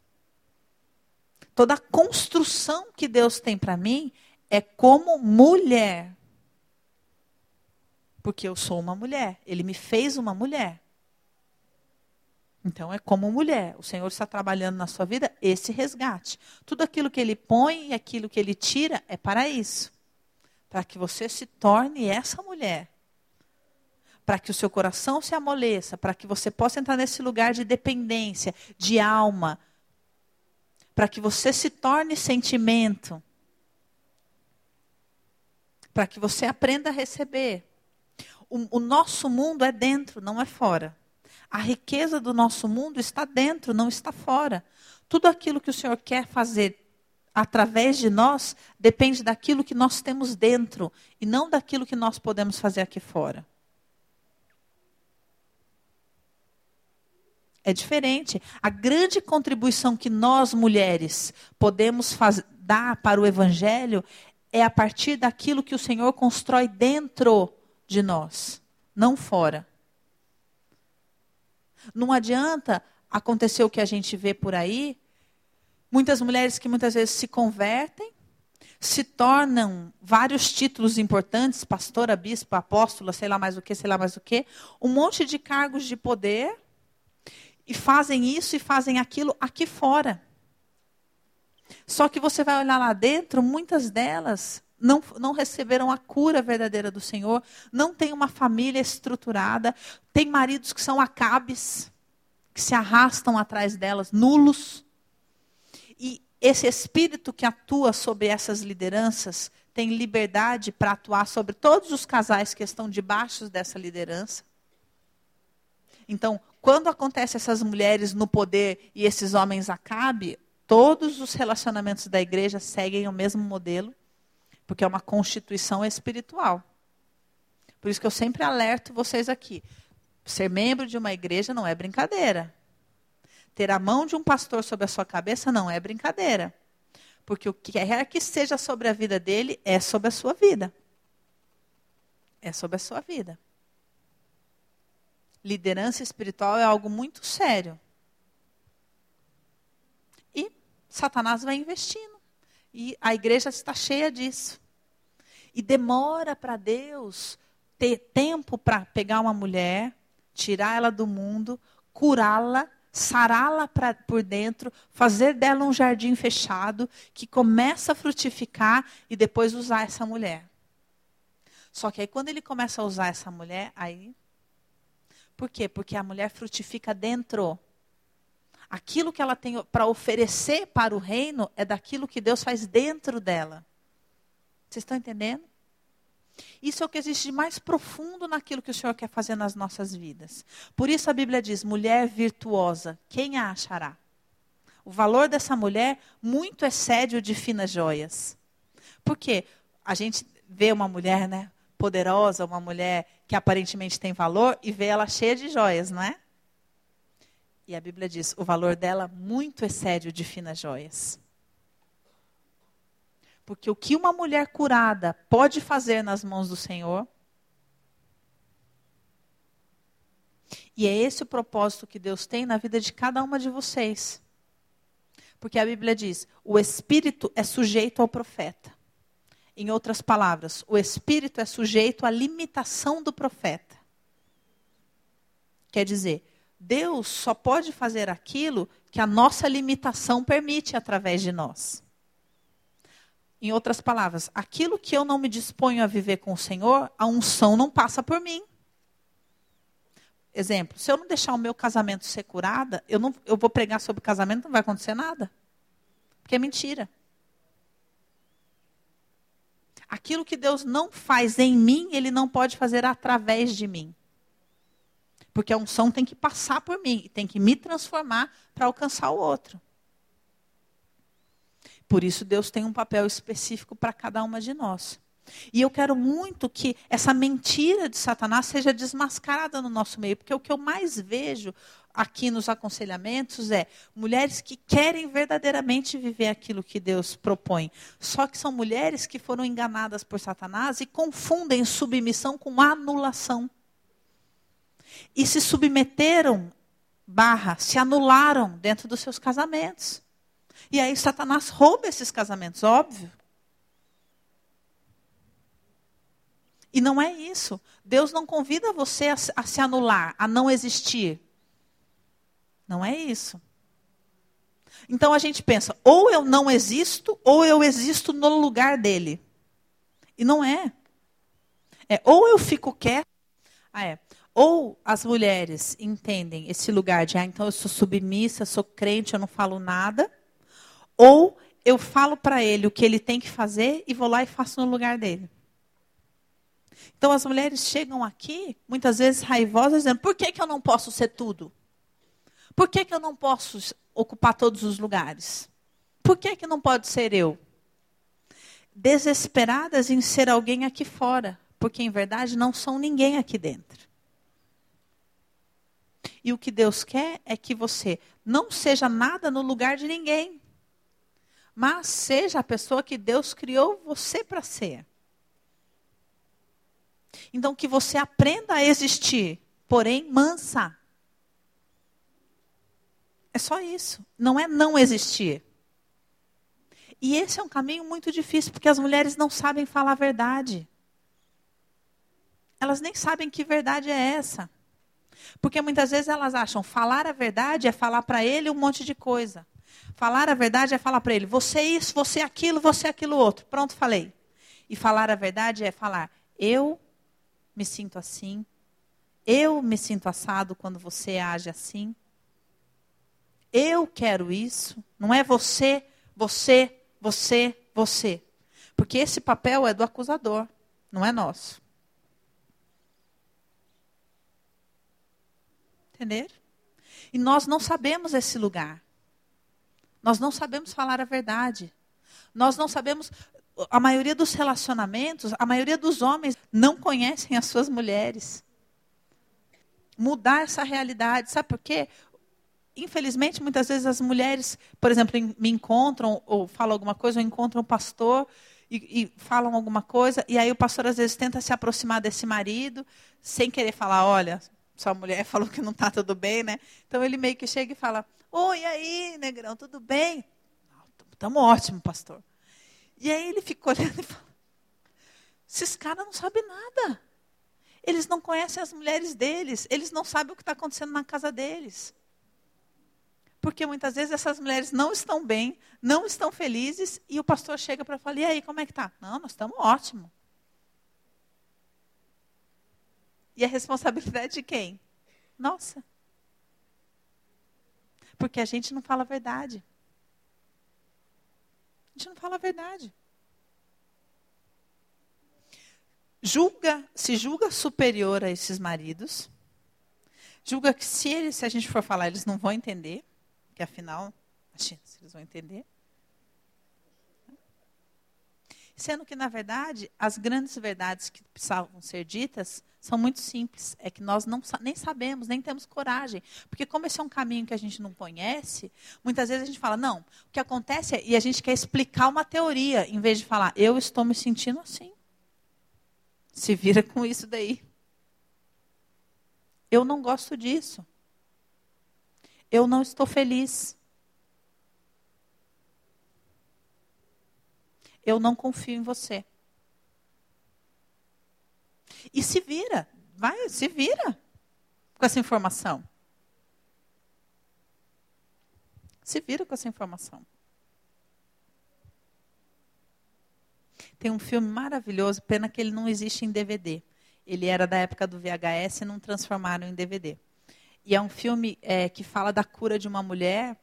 Toda a construção que Deus tem para mim é como mulher. Porque eu sou uma mulher. Ele me fez uma mulher. Então é como mulher. O Senhor está trabalhando na sua vida esse resgate. Tudo aquilo que ele põe e aquilo que ele tira é para isso. Para que você se torne essa mulher. Para que o seu coração se amoleça, para que você possa entrar nesse lugar de dependência, de alma. Para que você se torne sentimento. Para que você aprenda a receber. O, o nosso mundo é dentro, não é fora. A riqueza do nosso mundo está dentro, não está fora. Tudo aquilo que o Senhor quer fazer através de nós depende daquilo que nós temos dentro e não daquilo que nós podemos fazer aqui fora. É diferente. A grande contribuição que nós, mulheres, podemos faz, dar para o Evangelho é a partir daquilo que o Senhor constrói dentro de nós, não fora. Não adianta acontecer o que a gente vê por aí. Muitas mulheres que muitas vezes se convertem, se tornam vários títulos importantes, pastora, bispa, apóstola, sei lá mais o que, sei lá mais o que, um monte de cargos de poder, e fazem isso e fazem aquilo aqui fora. Só que você vai olhar lá dentro, muitas delas não, não receberam a cura verdadeira do Senhor, não tem uma família estruturada, tem maridos que são acabes, que se arrastam atrás delas, nulos. E esse espírito que atua sobre essas lideranças tem liberdade para atuar sobre todos os casais que estão debaixo dessa liderança. Então, quando acontece essas mulheres no poder e esses homens acabe, todos os relacionamentos da igreja seguem o mesmo modelo porque é uma constituição espiritual. Por isso que eu sempre alerto vocês aqui. Ser membro de uma igreja não é brincadeira. Ter a mão de um pastor sobre a sua cabeça não é brincadeira. Porque o que quer que seja sobre a vida dele é sobre a sua vida. É sobre a sua vida. Liderança espiritual é algo muito sério. E Satanás vai investindo. E a igreja está cheia disso. E demora para Deus ter tempo para pegar uma mulher, tirar ela do mundo, curá-la, sará-la por dentro, fazer dela um jardim fechado que começa a frutificar e depois usar essa mulher. Só que aí quando ele começa a usar essa mulher, aí por quê? Porque a mulher frutifica dentro aquilo que ela tem para oferecer para o reino é daquilo que Deus faz dentro dela. Vocês estão entendendo? Isso é o que existe de mais profundo naquilo que o Senhor quer fazer nas nossas vidas. Por isso a Bíblia diz: mulher virtuosa, quem a achará? O valor dessa mulher muito excede o de finas joias. Por quê? A gente vê uma mulher, né, poderosa, uma mulher que aparentemente tem valor e vê ela cheia de joias, não é? E a Bíblia diz: o valor dela muito excede o de finas joias. Porque o que uma mulher curada pode fazer nas mãos do Senhor. E é esse o propósito que Deus tem na vida de cada uma de vocês. Porque a Bíblia diz: o espírito é sujeito ao profeta. Em outras palavras, o espírito é sujeito à limitação do profeta. Quer dizer, Deus só pode fazer aquilo que a nossa limitação permite através de nós. Em outras palavras, aquilo que eu não me disponho a viver com o Senhor, a unção não passa por mim. Exemplo, se eu não deixar o meu casamento ser curada, eu, não, eu vou pregar sobre casamento, não vai acontecer nada. Porque é mentira. Aquilo que Deus não faz em mim, Ele não pode fazer através de mim. Porque a unção tem que passar por mim, tem que me transformar para alcançar o outro. Por isso, Deus tem um papel específico para cada uma de nós. E eu quero muito que essa mentira de Satanás seja desmascarada no nosso meio, porque o que eu mais vejo aqui nos aconselhamentos é mulheres que querem verdadeiramente viver aquilo que Deus propõe. Só que são mulheres que foram enganadas por Satanás e confundem submissão com anulação. E se submeteram, barra, se anularam dentro dos seus casamentos. E aí Satanás rouba esses casamentos, óbvio. E não é isso. Deus não convida você a, a se anular, a não existir. Não é isso. Então a gente pensa, ou eu não existo, ou eu existo no lugar dele. E não é. É ou eu fico quieto. Ah, é. Ou as mulheres entendem esse lugar de, ah, então eu sou submissa, sou crente, eu não falo nada. Ou eu falo para ele o que ele tem que fazer e vou lá e faço no lugar dele. Então as mulheres chegam aqui, muitas vezes raivosas, dizendo: por que, que eu não posso ser tudo? Por que, que eu não posso ocupar todos os lugares? Por que, que não pode ser eu? Desesperadas em ser alguém aqui fora, porque em verdade não são ninguém aqui dentro. E o que Deus quer é que você não seja nada no lugar de ninguém mas seja a pessoa que Deus criou você para ser. Então, que você aprenda a existir, porém mansa. É só isso. Não é não existir. E esse é um caminho muito difícil, porque as mulheres não sabem falar a verdade. Elas nem sabem que verdade é essa. Porque muitas vezes elas acham falar a verdade é falar para ele um monte de coisa. Falar a verdade é falar para ele: você isso, você aquilo, você aquilo outro. Pronto, falei. E falar a verdade é falar: eu me sinto assim, eu me sinto assado quando você age assim. Eu quero isso. Não é você, você, você, você. Porque esse papel é do acusador, não é nosso. Entender? E nós não sabemos esse lugar. Nós não sabemos falar a verdade. Nós não sabemos. A maioria dos relacionamentos, a maioria dos homens não conhecem as suas mulheres. Mudar essa realidade. Sabe por quê? Infelizmente, muitas vezes as mulheres, por exemplo, me encontram ou falam alguma coisa, ou encontram um pastor e, e, falam alguma coisa, e aí o pastor às vezes tenta se aproximar desse marido, sem querer falar, olha, sua mulher *laughs* falou que não está tudo bem, né? Então ele meio que chega e fala: Oi, aí, negrão, tudo bem? Estamos ótimo, pastor. E aí ele fica *laughs* olhando e fala: Esses caras não sabem nada. Eles não conhecem as mulheres deles, eles não sabem o que está acontecendo na casa deles. Porque muitas vezes essas mulheres não estão bem, não estão felizes, e o pastor chega para falar: E aí, como é que está? Não, nós estamos ótimo. E a responsabilidade de quem? Nossa. Porque a gente não fala a verdade. A gente não fala a verdade. Julga, se julga superior a esses maridos. Julga que se, eles, se a gente for falar, eles não vão entender. Que afinal, imagina eles vão entender. Sendo que, na verdade, as grandes verdades que precisavam ser ditas são muito simples. É que nós não, nem sabemos, nem temos coragem. Porque, como esse é um caminho que a gente não conhece, muitas vezes a gente fala, não, o que acontece é. E a gente quer explicar uma teoria, em vez de falar, eu estou me sentindo assim. Se vira com isso daí. Eu não gosto disso. Eu não estou feliz. eu não confio em você. E se vira, vai, se vira com essa informação. Se vira com essa informação. Tem um filme maravilhoso, pena que ele não existe em DVD. Ele era da época do VHS e não transformaram em DVD. E é um filme é, que fala da cura de uma mulher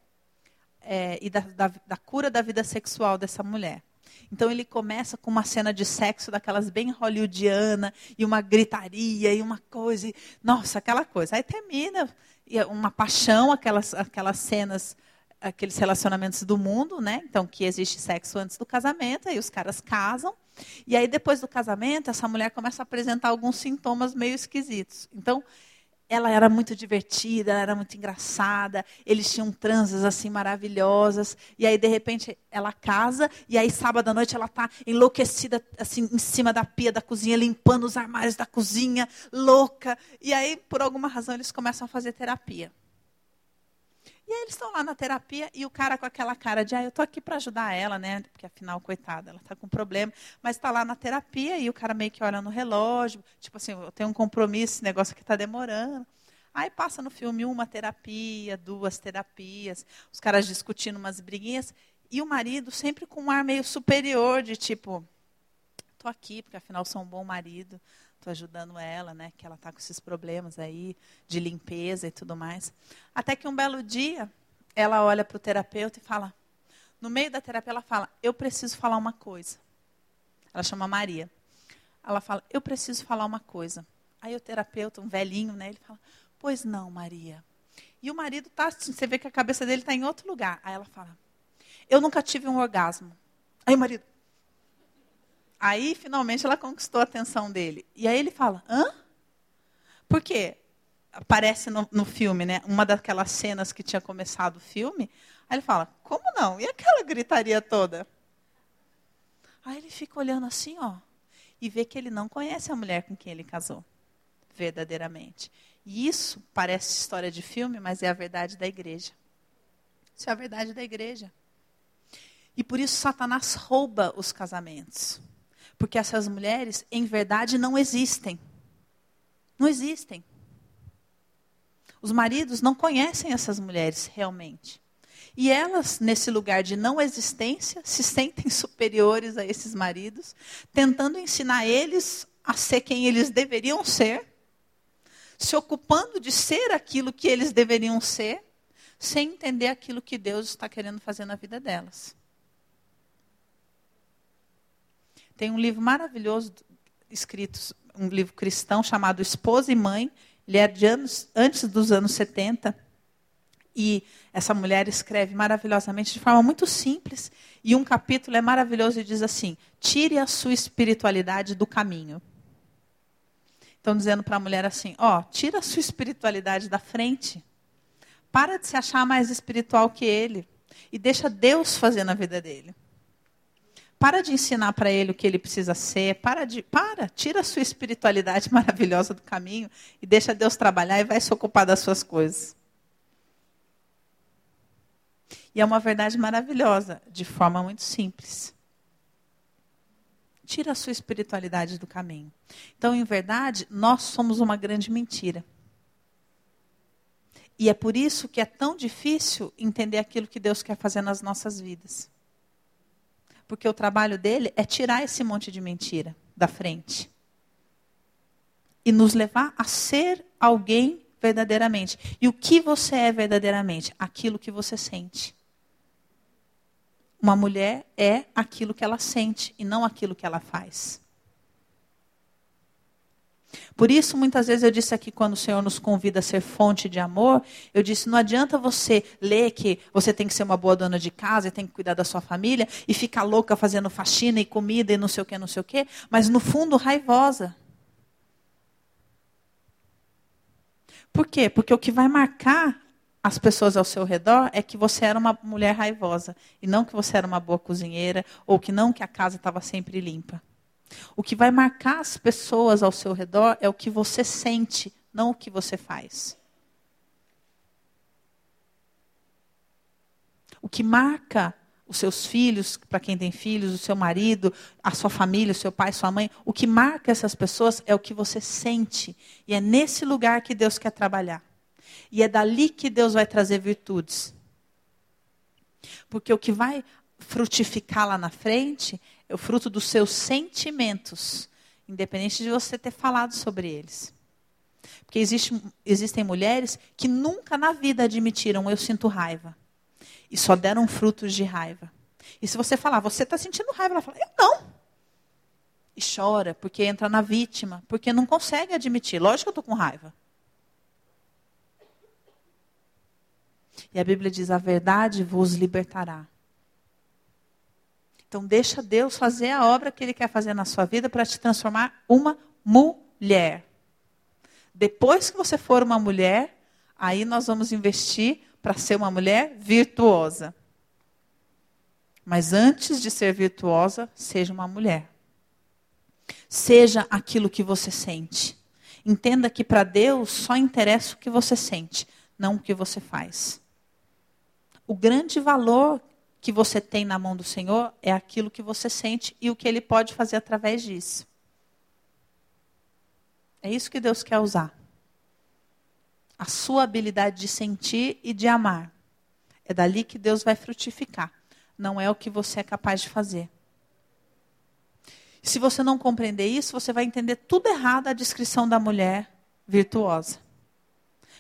é, e da, da, da cura da vida sexual dessa mulher. Então ele começa com uma cena de sexo daquelas bem hollywoodiana e uma gritaria e uma coisa, e, nossa, aquela coisa. Aí termina é uma paixão, aquelas aquelas cenas, aqueles relacionamentos do mundo, né? Então que existe sexo antes do casamento, aí os caras casam. E aí depois do casamento, essa mulher começa a apresentar alguns sintomas meio esquisitos. Então, ela era muito divertida, ela era muito engraçada, eles tinham transas assim maravilhosas, e aí de repente ela casa, e aí sábado à noite ela está enlouquecida assim em cima da pia da cozinha, limpando os armários da cozinha, louca, e aí por alguma razão eles começam a fazer terapia. E aí eles estão lá na terapia e o cara com aquela cara de, ah, eu tô aqui para ajudar ela, né? Porque afinal, coitada, ela está com problema. Mas está lá na terapia e o cara meio que olha no relógio, tipo assim, eu tenho um compromisso, esse negócio aqui está demorando. Aí passa no filme uma terapia, duas terapias, os caras discutindo umas briguinhas e o marido sempre com um ar meio superior de tipo, tô aqui porque afinal sou um bom marido, Ajudando ela, né? Que ela está com esses problemas aí de limpeza e tudo mais. Até que um belo dia, ela olha para o terapeuta e fala, no meio da terapia, ela fala: Eu preciso falar uma coisa. Ela chama Maria. Ela fala: Eu preciso falar uma coisa. Aí o terapeuta, um velhinho, né? Ele fala: Pois não, Maria. E o marido tá, você vê que a cabeça dele está em outro lugar. Aí ela fala: Eu nunca tive um orgasmo. Aí o marido: Aí, finalmente, ela conquistou a atenção dele. E aí ele fala: hã? Por quê? Aparece no, no filme, né? Uma daquelas cenas que tinha começado o filme. Aí ele fala: como não? E aquela gritaria toda? Aí ele fica olhando assim, ó, e vê que ele não conhece a mulher com quem ele casou, verdadeiramente. E isso parece história de filme, mas é a verdade da igreja. Isso é a verdade da igreja. E por isso Satanás rouba os casamentos. Porque essas mulheres, em verdade, não existem. Não existem. Os maridos não conhecem essas mulheres realmente. E elas, nesse lugar de não existência, se sentem *laughs* superiores a esses maridos, tentando ensinar eles a ser quem eles deveriam ser, se ocupando de ser aquilo que eles deveriam ser, sem entender aquilo que Deus está querendo fazer na vida delas. Tem um livro maravilhoso escrito, um livro cristão chamado Esposa e Mãe. Ele é de anos, antes dos anos 70. E essa mulher escreve maravilhosamente, de forma muito simples. E um capítulo é maravilhoso e diz assim: tire a sua espiritualidade do caminho. Estão dizendo para a mulher assim: ó, tira a sua espiritualidade da frente. Para de se achar mais espiritual que ele. E deixa Deus fazer na vida dele. Para de ensinar para ele o que ele precisa ser. Para de, para, tira a sua espiritualidade *laughs* maravilhosa do caminho e deixa Deus trabalhar e vai se ocupar das suas coisas. E é uma verdade maravilhosa, de forma muito simples. Tira a sua espiritualidade do caminho. Então, em verdade, nós somos uma grande mentira. E é por isso que é tão difícil entender aquilo que Deus quer fazer nas nossas vidas. Porque o trabalho dele é tirar esse monte de mentira da frente. E nos levar a ser alguém verdadeiramente. E o que você é verdadeiramente? Aquilo que você sente. Uma mulher é aquilo que ela sente e não aquilo que ela faz. Por isso, muitas vezes eu disse aqui, quando o Senhor nos convida a ser fonte de amor, eu disse: não adianta você ler que você tem que ser uma boa dona de casa e tem que cuidar da sua família e ficar louca fazendo faxina e comida e não sei o que, não sei o que, mas no fundo raivosa. Por quê? Porque o que vai marcar as pessoas ao seu redor é que você era uma mulher raivosa e não que você era uma boa cozinheira ou que não que a casa estava sempre limpa. O que vai marcar as pessoas ao seu redor é o que você sente, não o que você faz. O que marca os seus filhos, para quem tem filhos, o seu marido, a sua família, o seu pai, sua mãe, o que marca essas pessoas é o que você sente. E é nesse lugar que Deus quer trabalhar. E é dali que Deus vai trazer virtudes. Porque o que vai frutificar lá na frente o fruto dos seus sentimentos, independente de você ter falado sobre eles. Porque existe, existem mulheres que nunca na vida admitiram eu sinto raiva. E só deram frutos de raiva. E se você falar, você está sentindo raiva, ela fala, eu não. E chora, porque entra na vítima, porque não consegue admitir. Lógico que eu estou com raiva. E a Bíblia diz: a verdade vos libertará. Então, deixa Deus fazer a obra que Ele quer fazer na sua vida para te transformar uma mulher. Depois que você for uma mulher, aí nós vamos investir para ser uma mulher virtuosa. Mas antes de ser virtuosa, seja uma mulher. Seja aquilo que você sente. Entenda que para Deus só interessa o que você sente, não o que você faz. O grande valor que você tem na mão do Senhor é aquilo que você sente e o que Ele pode fazer através disso. É isso que Deus quer usar. A sua habilidade de sentir e de amar. É dali que Deus vai frutificar. Não é o que você é capaz de fazer. Se você não compreender isso, você vai entender tudo errado a descrição da mulher virtuosa.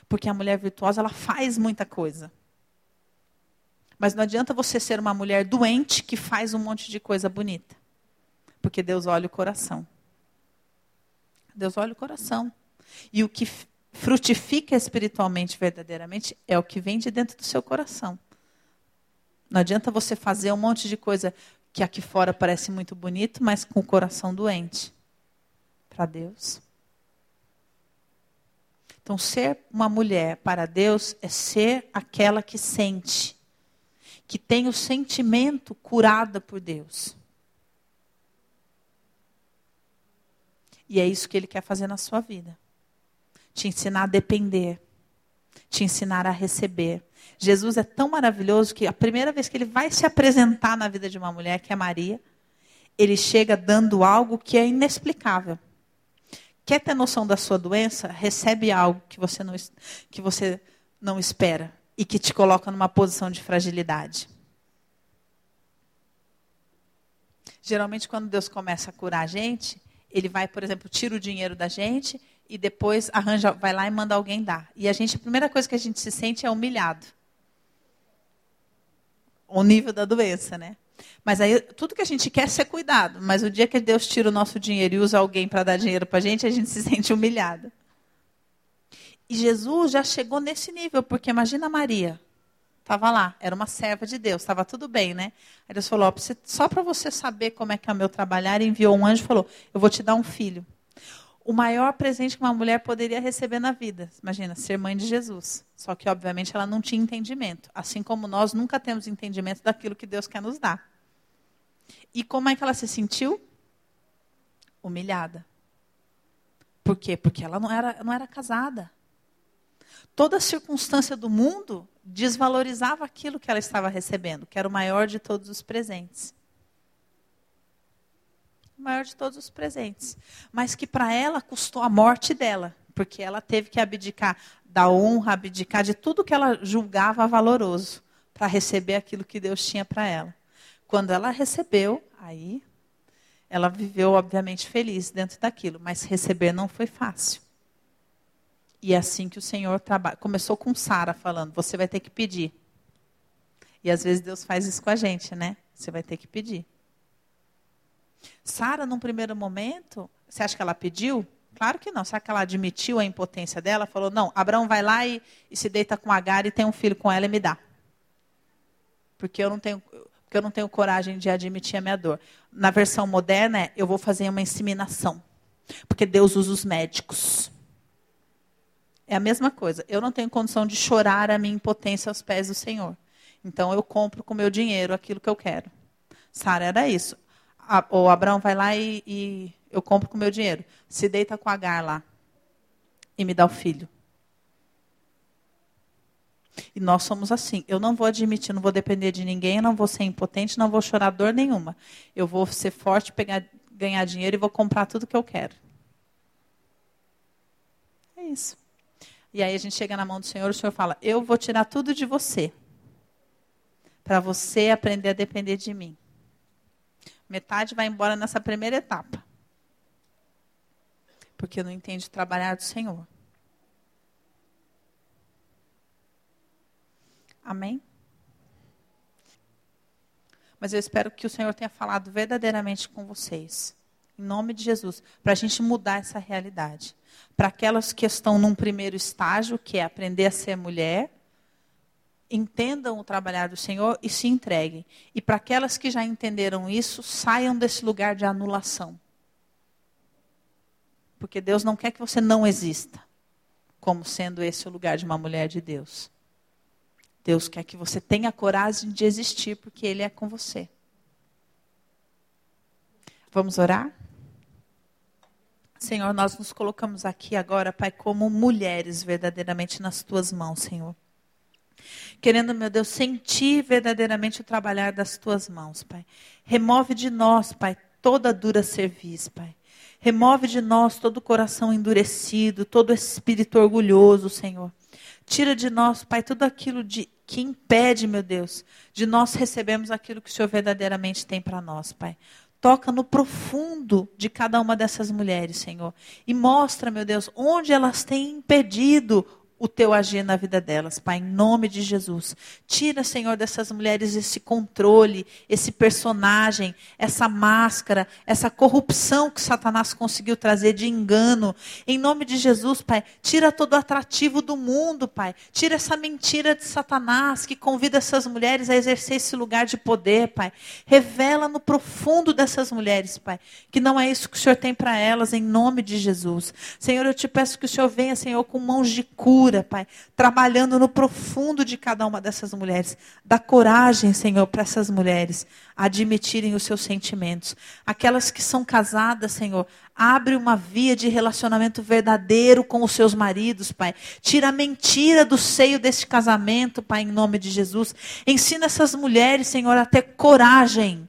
Porque a mulher virtuosa, ela faz muita coisa. Mas não adianta você ser uma mulher doente que faz um monte de coisa bonita. Porque Deus olha o coração. Deus olha o coração. E o que frutifica espiritualmente, verdadeiramente, é o que vem de dentro do seu coração. Não adianta você fazer um monte de coisa que aqui fora parece muito bonito, mas com o coração doente. Para Deus. Então, ser uma mulher para Deus é ser aquela que sente, que tem o sentimento curada por Deus. E é isso que Ele quer fazer na sua vida. Te ensinar a depender, te ensinar a receber, Jesus é tão maravilhoso que a primeira vez que ele vai se apresentar na vida de uma mulher, que é Maria, ele chega dando algo que é inexplicável. Quer ter noção da sua doença? Recebe algo que você não, que você não espera e que te coloca numa posição de fragilidade. Geralmente, quando Deus começa a curar a gente, ele vai, por exemplo, tira o dinheiro da gente e depois arranja, vai lá e manda alguém dar. E a gente, a primeira coisa que a gente se sente é humilhado. O nível da doença, né? Mas aí tudo que a gente quer é ser cuidado, mas o dia que Deus tira o nosso dinheiro e usa alguém para dar dinheiro para a gente, a gente se sente humilhado. E Jesus já chegou nesse nível, porque imagina Maria, estava lá, era uma serva de Deus, estava tudo bem, né? Aí Deus falou: só para você saber como é que é o meu trabalhar, enviou um anjo e falou: eu vou te dar um filho o maior presente que uma mulher poderia receber na vida. Imagina, ser mãe de Jesus. Só que, obviamente, ela não tinha entendimento. Assim como nós nunca temos entendimento daquilo que Deus quer nos dar. E como é que ela se sentiu? Humilhada. Por quê? Porque ela não era, não era casada. Toda circunstância do mundo desvalorizava aquilo que ela estava recebendo, que era o maior de todos os presentes o maior de todos os presentes, mas que para ela custou a morte dela, porque ela teve que abdicar da honra, abdicar de tudo que ela julgava valoroso para receber aquilo que Deus tinha para ela. Quando ela recebeu, aí ela viveu obviamente feliz dentro daquilo, mas receber não foi fácil. E é assim que o Senhor trabalha. Começou com Sara falando: você vai ter que pedir. E às vezes Deus faz isso com a gente, né? Você vai ter que pedir. Sara, num primeiro momento, você acha que ela pediu? Claro que não. Será que ela admitiu a impotência dela? Falou, não, Abraão vai lá e, e se deita com Agar e tem um filho com ela e me dá. Porque eu não tenho, porque eu não tenho coragem de admitir a minha dor. Na versão moderna é, eu vou fazer uma inseminação. Porque Deus usa os médicos. É a mesma coisa. Eu não tenho condição de chorar a minha impotência aos pés do Senhor. Então eu compro com meu dinheiro aquilo que eu quero. Sara era isso o Abraão vai lá e, e eu compro com meu dinheiro. Se deita com Agar lá e me dá o filho. E nós somos assim. Eu não vou admitir, não vou depender de ninguém, não vou ser impotente, não vou chorar dor nenhuma. Eu vou ser forte, pegar, ganhar dinheiro e vou comprar tudo que eu quero. É isso. E aí a gente chega na mão do Senhor, o Senhor fala: Eu vou tirar tudo de você. para você aprender a depender de mim. Metade vai embora nessa primeira etapa. Porque não entende trabalhar do Senhor. Amém? Mas eu espero que o Senhor tenha falado verdadeiramente com vocês. Em nome de Jesus. Para a gente mudar essa realidade. Para aquelas que estão num primeiro estágio, que é aprender a ser mulher, entendam o trabalhar do Senhor e se entreguem. E para aquelas que já entenderam isso, saiam desse lugar de anulação. Porque Deus não quer que você não exista, como sendo esse o lugar de uma mulher de Deus. Deus quer que você tenha coragem de existir, porque Ele é com você. Vamos orar? Senhor, nós nos colocamos aqui agora, Pai, como mulheres verdadeiramente nas tuas mãos, Senhor. Querendo, meu Deus, sentir verdadeiramente o trabalhar das tuas mãos, Pai. Remove de nós, Pai, toda dura cerviz, Pai. Remove de nós todo o coração endurecido, todo espírito orgulhoso, Senhor. Tira de nós, Pai, tudo aquilo de, que impede, meu Deus, de nós recebermos aquilo que o Senhor verdadeiramente tem para nós, Pai. Toca no profundo de cada uma dessas mulheres, Senhor. E mostra, meu Deus, onde elas têm impedido o teu agir na vida delas, Pai, em nome de Jesus. Tira, Senhor, dessas mulheres esse controle, esse personagem, essa máscara, essa corrupção que Satanás conseguiu trazer de engano. Em nome de Jesus, Pai, tira todo o atrativo do mundo, Pai. Tira essa mentira de Satanás que convida essas mulheres a exercer esse lugar de poder, Pai. Revela no profundo dessas mulheres, Pai, que não é isso que o Senhor tem para elas, em nome de Jesus. Senhor, eu te peço que o Senhor venha, Senhor, com mãos de cura cura, Pai, trabalhando no profundo de cada uma dessas mulheres. Dá coragem, Senhor, para essas mulheres admitirem os seus sentimentos. Aquelas que são casadas, Senhor, abre uma via de relacionamento verdadeiro com os seus maridos, Pai. Tira a mentira do seio desse casamento, Pai, em nome de Jesus. Ensina essas mulheres, Senhor, a ter coragem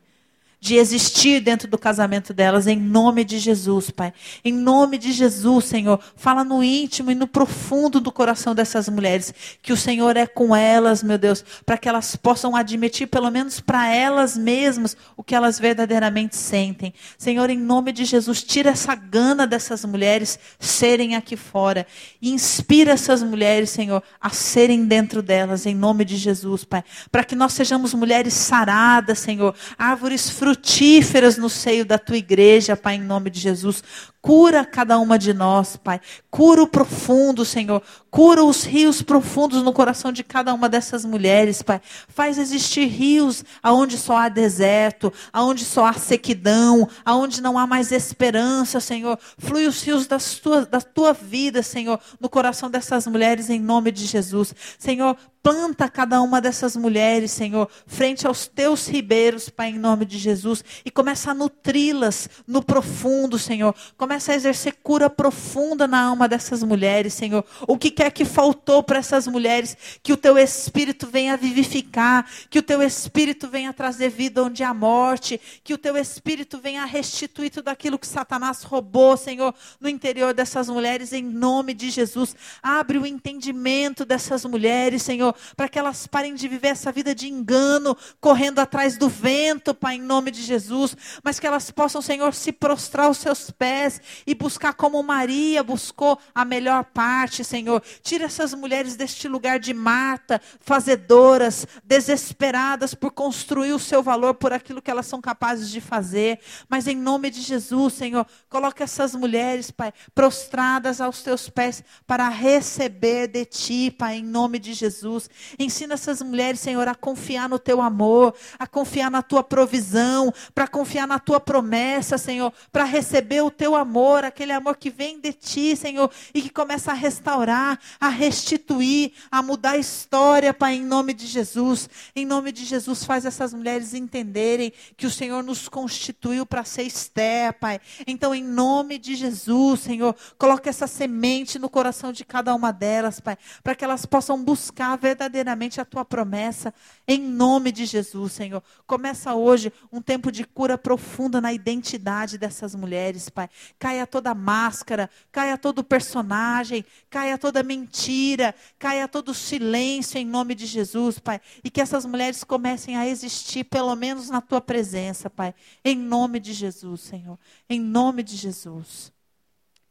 de existir dentro do casamento delas, em nome de Jesus, Pai. Em nome de Jesus, Senhor. Fala no íntimo e no profundo do coração dessas mulheres, que o Senhor é com elas, meu Deus, para que elas possam admitir, pelo menos para elas mesmas, o que elas verdadeiramente sentem. Senhor, em nome de Jesus, tira essa gana dessas mulheres serem aqui fora. E inspira essas mulheres, Senhor, a serem dentro delas, em nome de Jesus, Pai. Para que nós sejamos mulheres saradas, Senhor, árvores frutíferas frutíferas no seio da tua igreja, Pai, em nome de Jesus. Cura cada uma de nós, Pai. Cura o profundo, Senhor. Cura os rios profundos no coração de cada uma dessas mulheres, Pai. Faz existir rios aonde só há deserto, aonde só há sequidão, aonde não há mais esperança, Senhor. Flui os rios das tua, da tua vida, Senhor, no coração dessas mulheres, em nome de Jesus. Senhor, planta cada uma dessas mulheres, Senhor, frente aos teus ribeiros, Pai, em nome de Jesus, e começa a nutri-las no profundo, Senhor. Começa a exercer cura profunda na alma dessas mulheres, Senhor. O que quer que faltou para essas mulheres, que o teu espírito venha vivificar, que o teu espírito venha trazer vida onde há morte, que o teu espírito venha restituir tudo aquilo que Satanás roubou, Senhor, no interior dessas mulheres, em nome de Jesus. Abre o entendimento dessas mulheres, Senhor, para que elas parem de viver essa vida de engano, correndo atrás do vento, Pai, em nome de Jesus, mas que elas possam, Senhor, se prostrar aos seus pés e buscar como Maria buscou a melhor parte, Senhor. Tira essas mulheres deste lugar de mata, fazedoras, desesperadas por construir o seu valor por aquilo que elas são capazes de fazer, mas em nome de Jesus, Senhor, coloque essas mulheres, Pai, prostradas aos teus pés para receber de ti, Pai, em nome de Jesus. Ensina essas mulheres, Senhor, a confiar no teu amor, a confiar na tua provisão, para confiar na tua promessa, Senhor, para receber o teu amor, aquele amor que vem de ti, Senhor, e que começa a restaurar, a restituir, a mudar a história, Pai, em nome de Jesus. Em nome de Jesus, faz essas mulheres entenderem que o Senhor nos constituiu para ser Esther, Pai. Então, em nome de Jesus, Senhor, coloque essa semente no coração de cada uma delas, Pai, para que elas possam buscar verdadeiramente a tua promessa, em nome de Jesus, Senhor. Começa hoje um tempo de cura profunda na identidade dessas mulheres, Pai. caia toda máscara, caia todo personagem, caia toda mentira, caia todo silêncio em nome de Jesus, Pai. E que essas mulheres comecem a existir, pelo menos na tua presença, Pai. Em nome de Jesus, Senhor. Em nome de Jesus.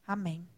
Amém.